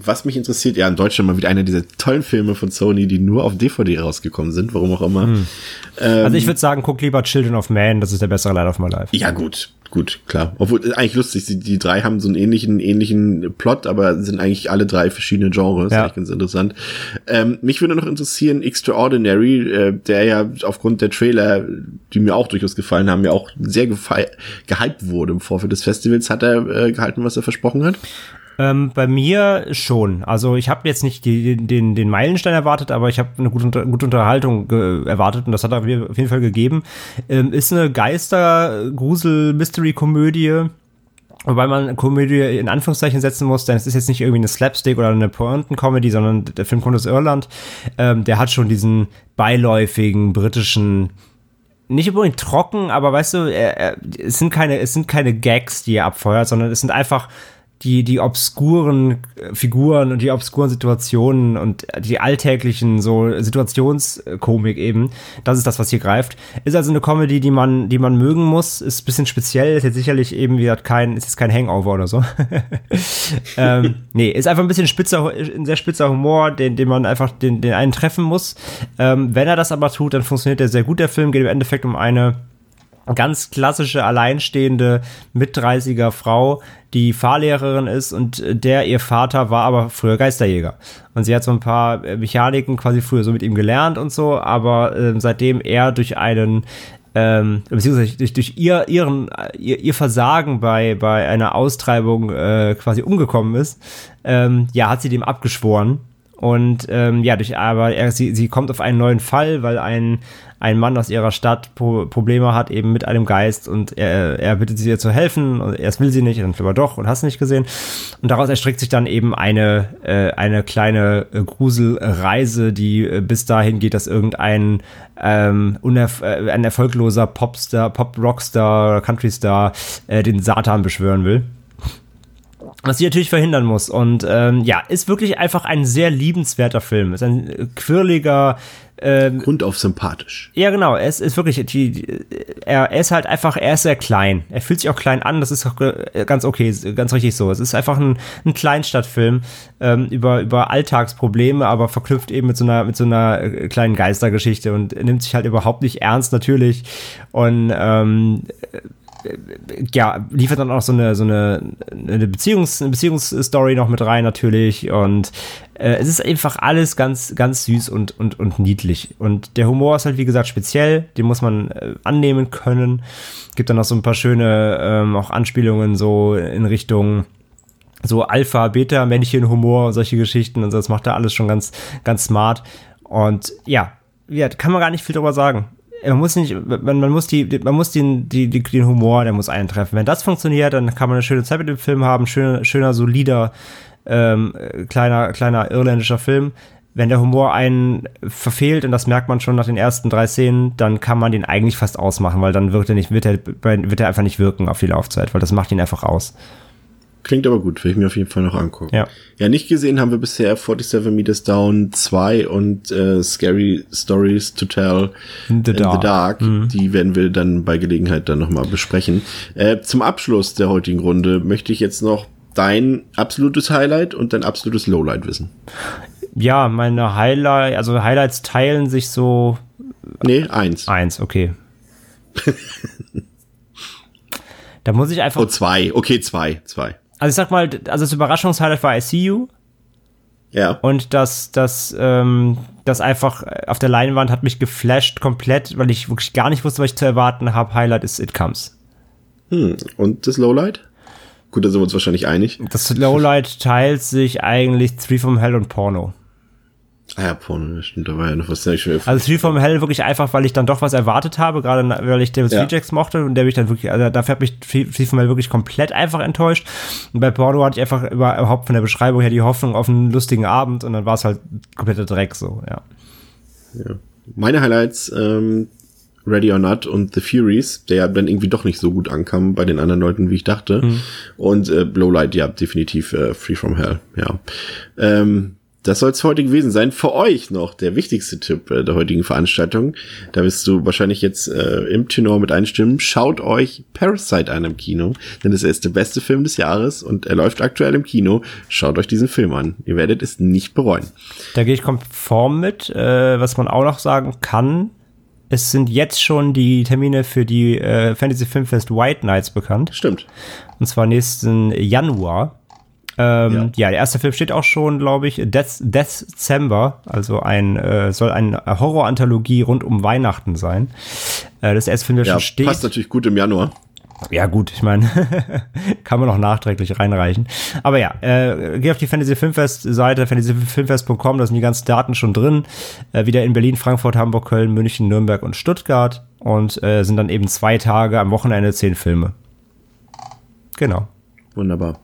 Was mich interessiert, ja, in Deutschland mal wieder einer dieser tollen Filme von Sony, die nur auf DVD rausgekommen sind, warum auch immer. Hm. Ähm, also ich würde sagen, guck lieber Children of Man, das ist der bessere Light of My Life. Ja, gut gut, klar. Obwohl, eigentlich lustig, die, die drei haben so einen ähnlichen, ähnlichen Plot, aber sind eigentlich alle drei verschiedene Genres. Ja. Das ist ganz interessant. Ähm, mich würde noch interessieren, Extraordinary, äh, der ja aufgrund der Trailer, die mir auch durchaus gefallen haben, ja auch sehr gehypt wurde im Vorfeld des Festivals. Hat er äh, gehalten, was er versprochen hat? Ähm, bei mir schon. Also ich habe jetzt nicht die, den, den Meilenstein erwartet, aber ich habe eine gute, gute Unterhaltung erwartet und das hat er auf jeden Fall gegeben. Ähm, ist eine Geister-Grusel-Mystery-Komödie. Wobei man Komödie in Anführungszeichen setzen muss, denn es ist jetzt nicht irgendwie eine Slapstick oder eine Pointen-Comedy, sondern der Film kommt aus Irland. Ähm, der hat schon diesen beiläufigen britischen nicht unbedingt trocken, aber weißt du, es sind keine, es sind keine Gags, die er abfeuert, sondern es sind einfach die, die obskuren Figuren und die obskuren Situationen und die alltäglichen so Situationskomik eben, das ist das, was hier greift. Ist also eine Comedy, die man, die man mögen muss, ist ein bisschen speziell, ist jetzt sicherlich eben wie kein, ist jetzt kein Hangover oder so. ähm, nee, ist einfach ein bisschen spitzer, ein sehr spitzer Humor, den, den man einfach den, den einen treffen muss. Ähm, wenn er das aber tut, dann funktioniert er sehr gut. Der Film geht im Endeffekt um eine ganz klassische alleinstehende Mit-30er Frau, die Fahrlehrerin ist und der ihr Vater war aber früher Geisterjäger. Und sie hat so ein paar äh, Mechaniken quasi früher so mit ihm gelernt und so, aber äh, seitdem er durch einen ähm, beziehungsweise durch, durch ihr, ihren, ihr, ihr Versagen bei, bei einer Austreibung äh, quasi umgekommen ist, ähm, ja, hat sie dem abgeschworen. Und ähm, ja, durch, aber er, sie, sie kommt auf einen neuen Fall, weil ein, ein Mann aus ihrer Stadt Pro Probleme hat eben mit einem Geist und er, er bittet sie ihr zu helfen und erst will sie nicht, dann aber doch und hast nicht gesehen. Und daraus erstreckt sich dann eben eine, äh, eine kleine äh, Gruselreise, die äh, bis dahin geht, dass irgendein ähm, äh, ein erfolgloser Popstar, Pop-Rockstar, Countrystar äh, den Satan beschwören will was sie natürlich verhindern muss. Und ähm, ja, ist wirklich einfach ein sehr liebenswerter Film. Ist ein quirliger. Ähm, auf sympathisch. Ja, genau. Er ist, ist wirklich, die, die, er, er ist halt einfach, er ist sehr klein. Er fühlt sich auch klein an. Das ist auch ganz okay, ganz richtig so. Es ist einfach ein, ein Kleinstadtfilm ähm, über, über Alltagsprobleme, aber verknüpft eben mit so einer, mit so einer äh, kleinen Geistergeschichte und nimmt sich halt überhaupt nicht ernst natürlich. Und ähm, ja, liefert dann auch so eine, so eine, eine, Beziehungs-, eine Beziehungsstory noch mit rein natürlich und äh, es ist einfach alles ganz, ganz süß und, und, und niedlich. Und der Humor ist halt wie gesagt speziell, den muss man äh, annehmen können, gibt dann noch so ein paar schöne ähm, auch Anspielungen so in Richtung so Alpha, Beta, Männchen, Humor solche Geschichten und das macht er alles schon ganz, ganz smart. Und ja, ja, kann man gar nicht viel drüber sagen man muss nicht, man, man muss die, man muss den, die, den Humor, der muss eintreffen. Wenn das funktioniert, dann kann man eine schöne Zeit mit dem Film haben, schöner, schöner, solider, ähm, kleiner, kleiner irländischer Film. Wenn der Humor einen verfehlt, und das merkt man schon nach den ersten drei Szenen, dann kann man den eigentlich fast ausmachen, weil dann wird er nicht, wird er, wird er einfach nicht wirken auf die Laufzeit, weil das macht ihn einfach aus. Klingt aber gut, will ich mir auf jeden Fall noch angucken. Ja, ja nicht gesehen haben wir bisher 47 Meters Down 2 und äh, Scary Stories to Tell in the Dark. In the dark. Mhm. Die werden wir dann bei Gelegenheit dann nochmal besprechen. Äh, zum Abschluss der heutigen Runde möchte ich jetzt noch dein absolutes Highlight und dein absolutes Lowlight wissen. Ja, meine Highlight, also Highlights teilen sich so. Nee, eins. Eins, okay. Da muss ich einfach. Oh, zwei. Okay, zwei. Zwei. Also ich sag mal, also das Überraschungshighlight war I See You. Ja. Und das, das, ähm, das einfach auf der Leinwand hat mich geflasht komplett, weil ich wirklich gar nicht wusste, was ich zu erwarten habe. Highlight ist It Comes. Hm. Und das Lowlight? Gut, da sind wir uns wahrscheinlich einig. Das Lowlight teilt sich eigentlich Three from Hell und Porno. Ah ja, Porno, stimmt, da war ja noch was. Ich Also Three from Hell wirklich einfach, weil ich dann doch was erwartet habe, gerade weil ich David Ja. Streetjacks mochte und der mich dann wirklich, also dafür hat mich Three from Hell wirklich komplett einfach enttäuscht. Und bei Porno hatte ich einfach über- überhaupt von der Beschreibung her die Hoffnung auf einen lustigen Abend und dann war es halt kompletter Dreck so, ja. Meine Highlights, ähm, Ready or Not und The Furies, der ja dann irgendwie doch nicht so gut ankam bei den anderen Leuten, wie ich dachte. Und äh, Lowlight, ja, definitiv äh, Free from Hell, ja. Ähm, das soll es heute gewesen sein. Für euch noch der wichtigste Tipp äh, der heutigen Veranstaltung. Da wirst du wahrscheinlich jetzt äh, im Tenor mit einstimmen. Schaut euch Parasite an im Kino, denn das ist der beste Film des Jahres und er läuft aktuell im Kino. Schaut euch diesen Film an. Ihr werdet es nicht bereuen. Da gehe ich konform mit. Äh, was man auch noch sagen kann, es sind jetzt schon die Termine für die äh, Fantasy Filmfest White Nights bekannt. Stimmt. Und zwar nächsten Januar. Ähm, Ja. ja. der erste Film steht auch schon, glaube ich. Death, December, also ein äh, soll eine Horror-Anthologie rund um Weihnachten sein. Äh, das erste Film, der Ja, schon steht. passt natürlich gut im Januar. Ja, gut, ich meine, kann man auch nachträglich reinreichen. Aber ja, äh, geh auf die Fantasy Filmfest Seite, fantasyfilmfest.com, da sind die ganzen Daten schon drin. Äh, wieder in Berlin, Frankfurt, Hamburg, Köln, München, Nürnberg und Stuttgart. Und äh, sind dann eben zwei Tage am Wochenende zehn Filme. Genau. Wunderbar.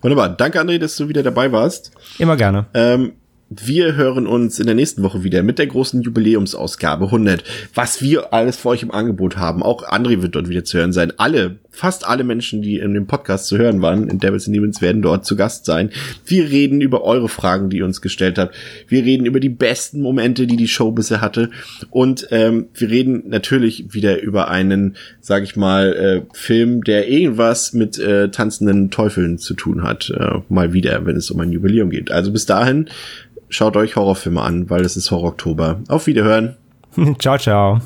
Wunderbar. Danke, André, dass du wieder dabei warst. Immer gerne. Ähm, wir hören uns in der nächsten Woche wieder mit der großen Jubiläumsausgabe 100. Was wir alles für euch im Angebot haben. Auch André wird dort wieder zu hören sein. Alle, fast alle Menschen, die in dem Podcast zu hören waren, in Devils and Demons, werden dort zu Gast sein. Wir reden über eure Fragen, die ihr uns gestellt habt. Wir reden über die besten Momente, die die Show bisher hatte. Und ähm, wir reden natürlich wieder über einen, sag ich mal, äh, Film, der irgendwas mit äh, tanzenden Teufeln zu tun hat. Äh, mal wieder, wenn es um ein Jubiläum geht. Also bis dahin, schaut euch Horrorfilme an, weil es ist Horror Oktober. Auf Wiederhören. ciao, ciao.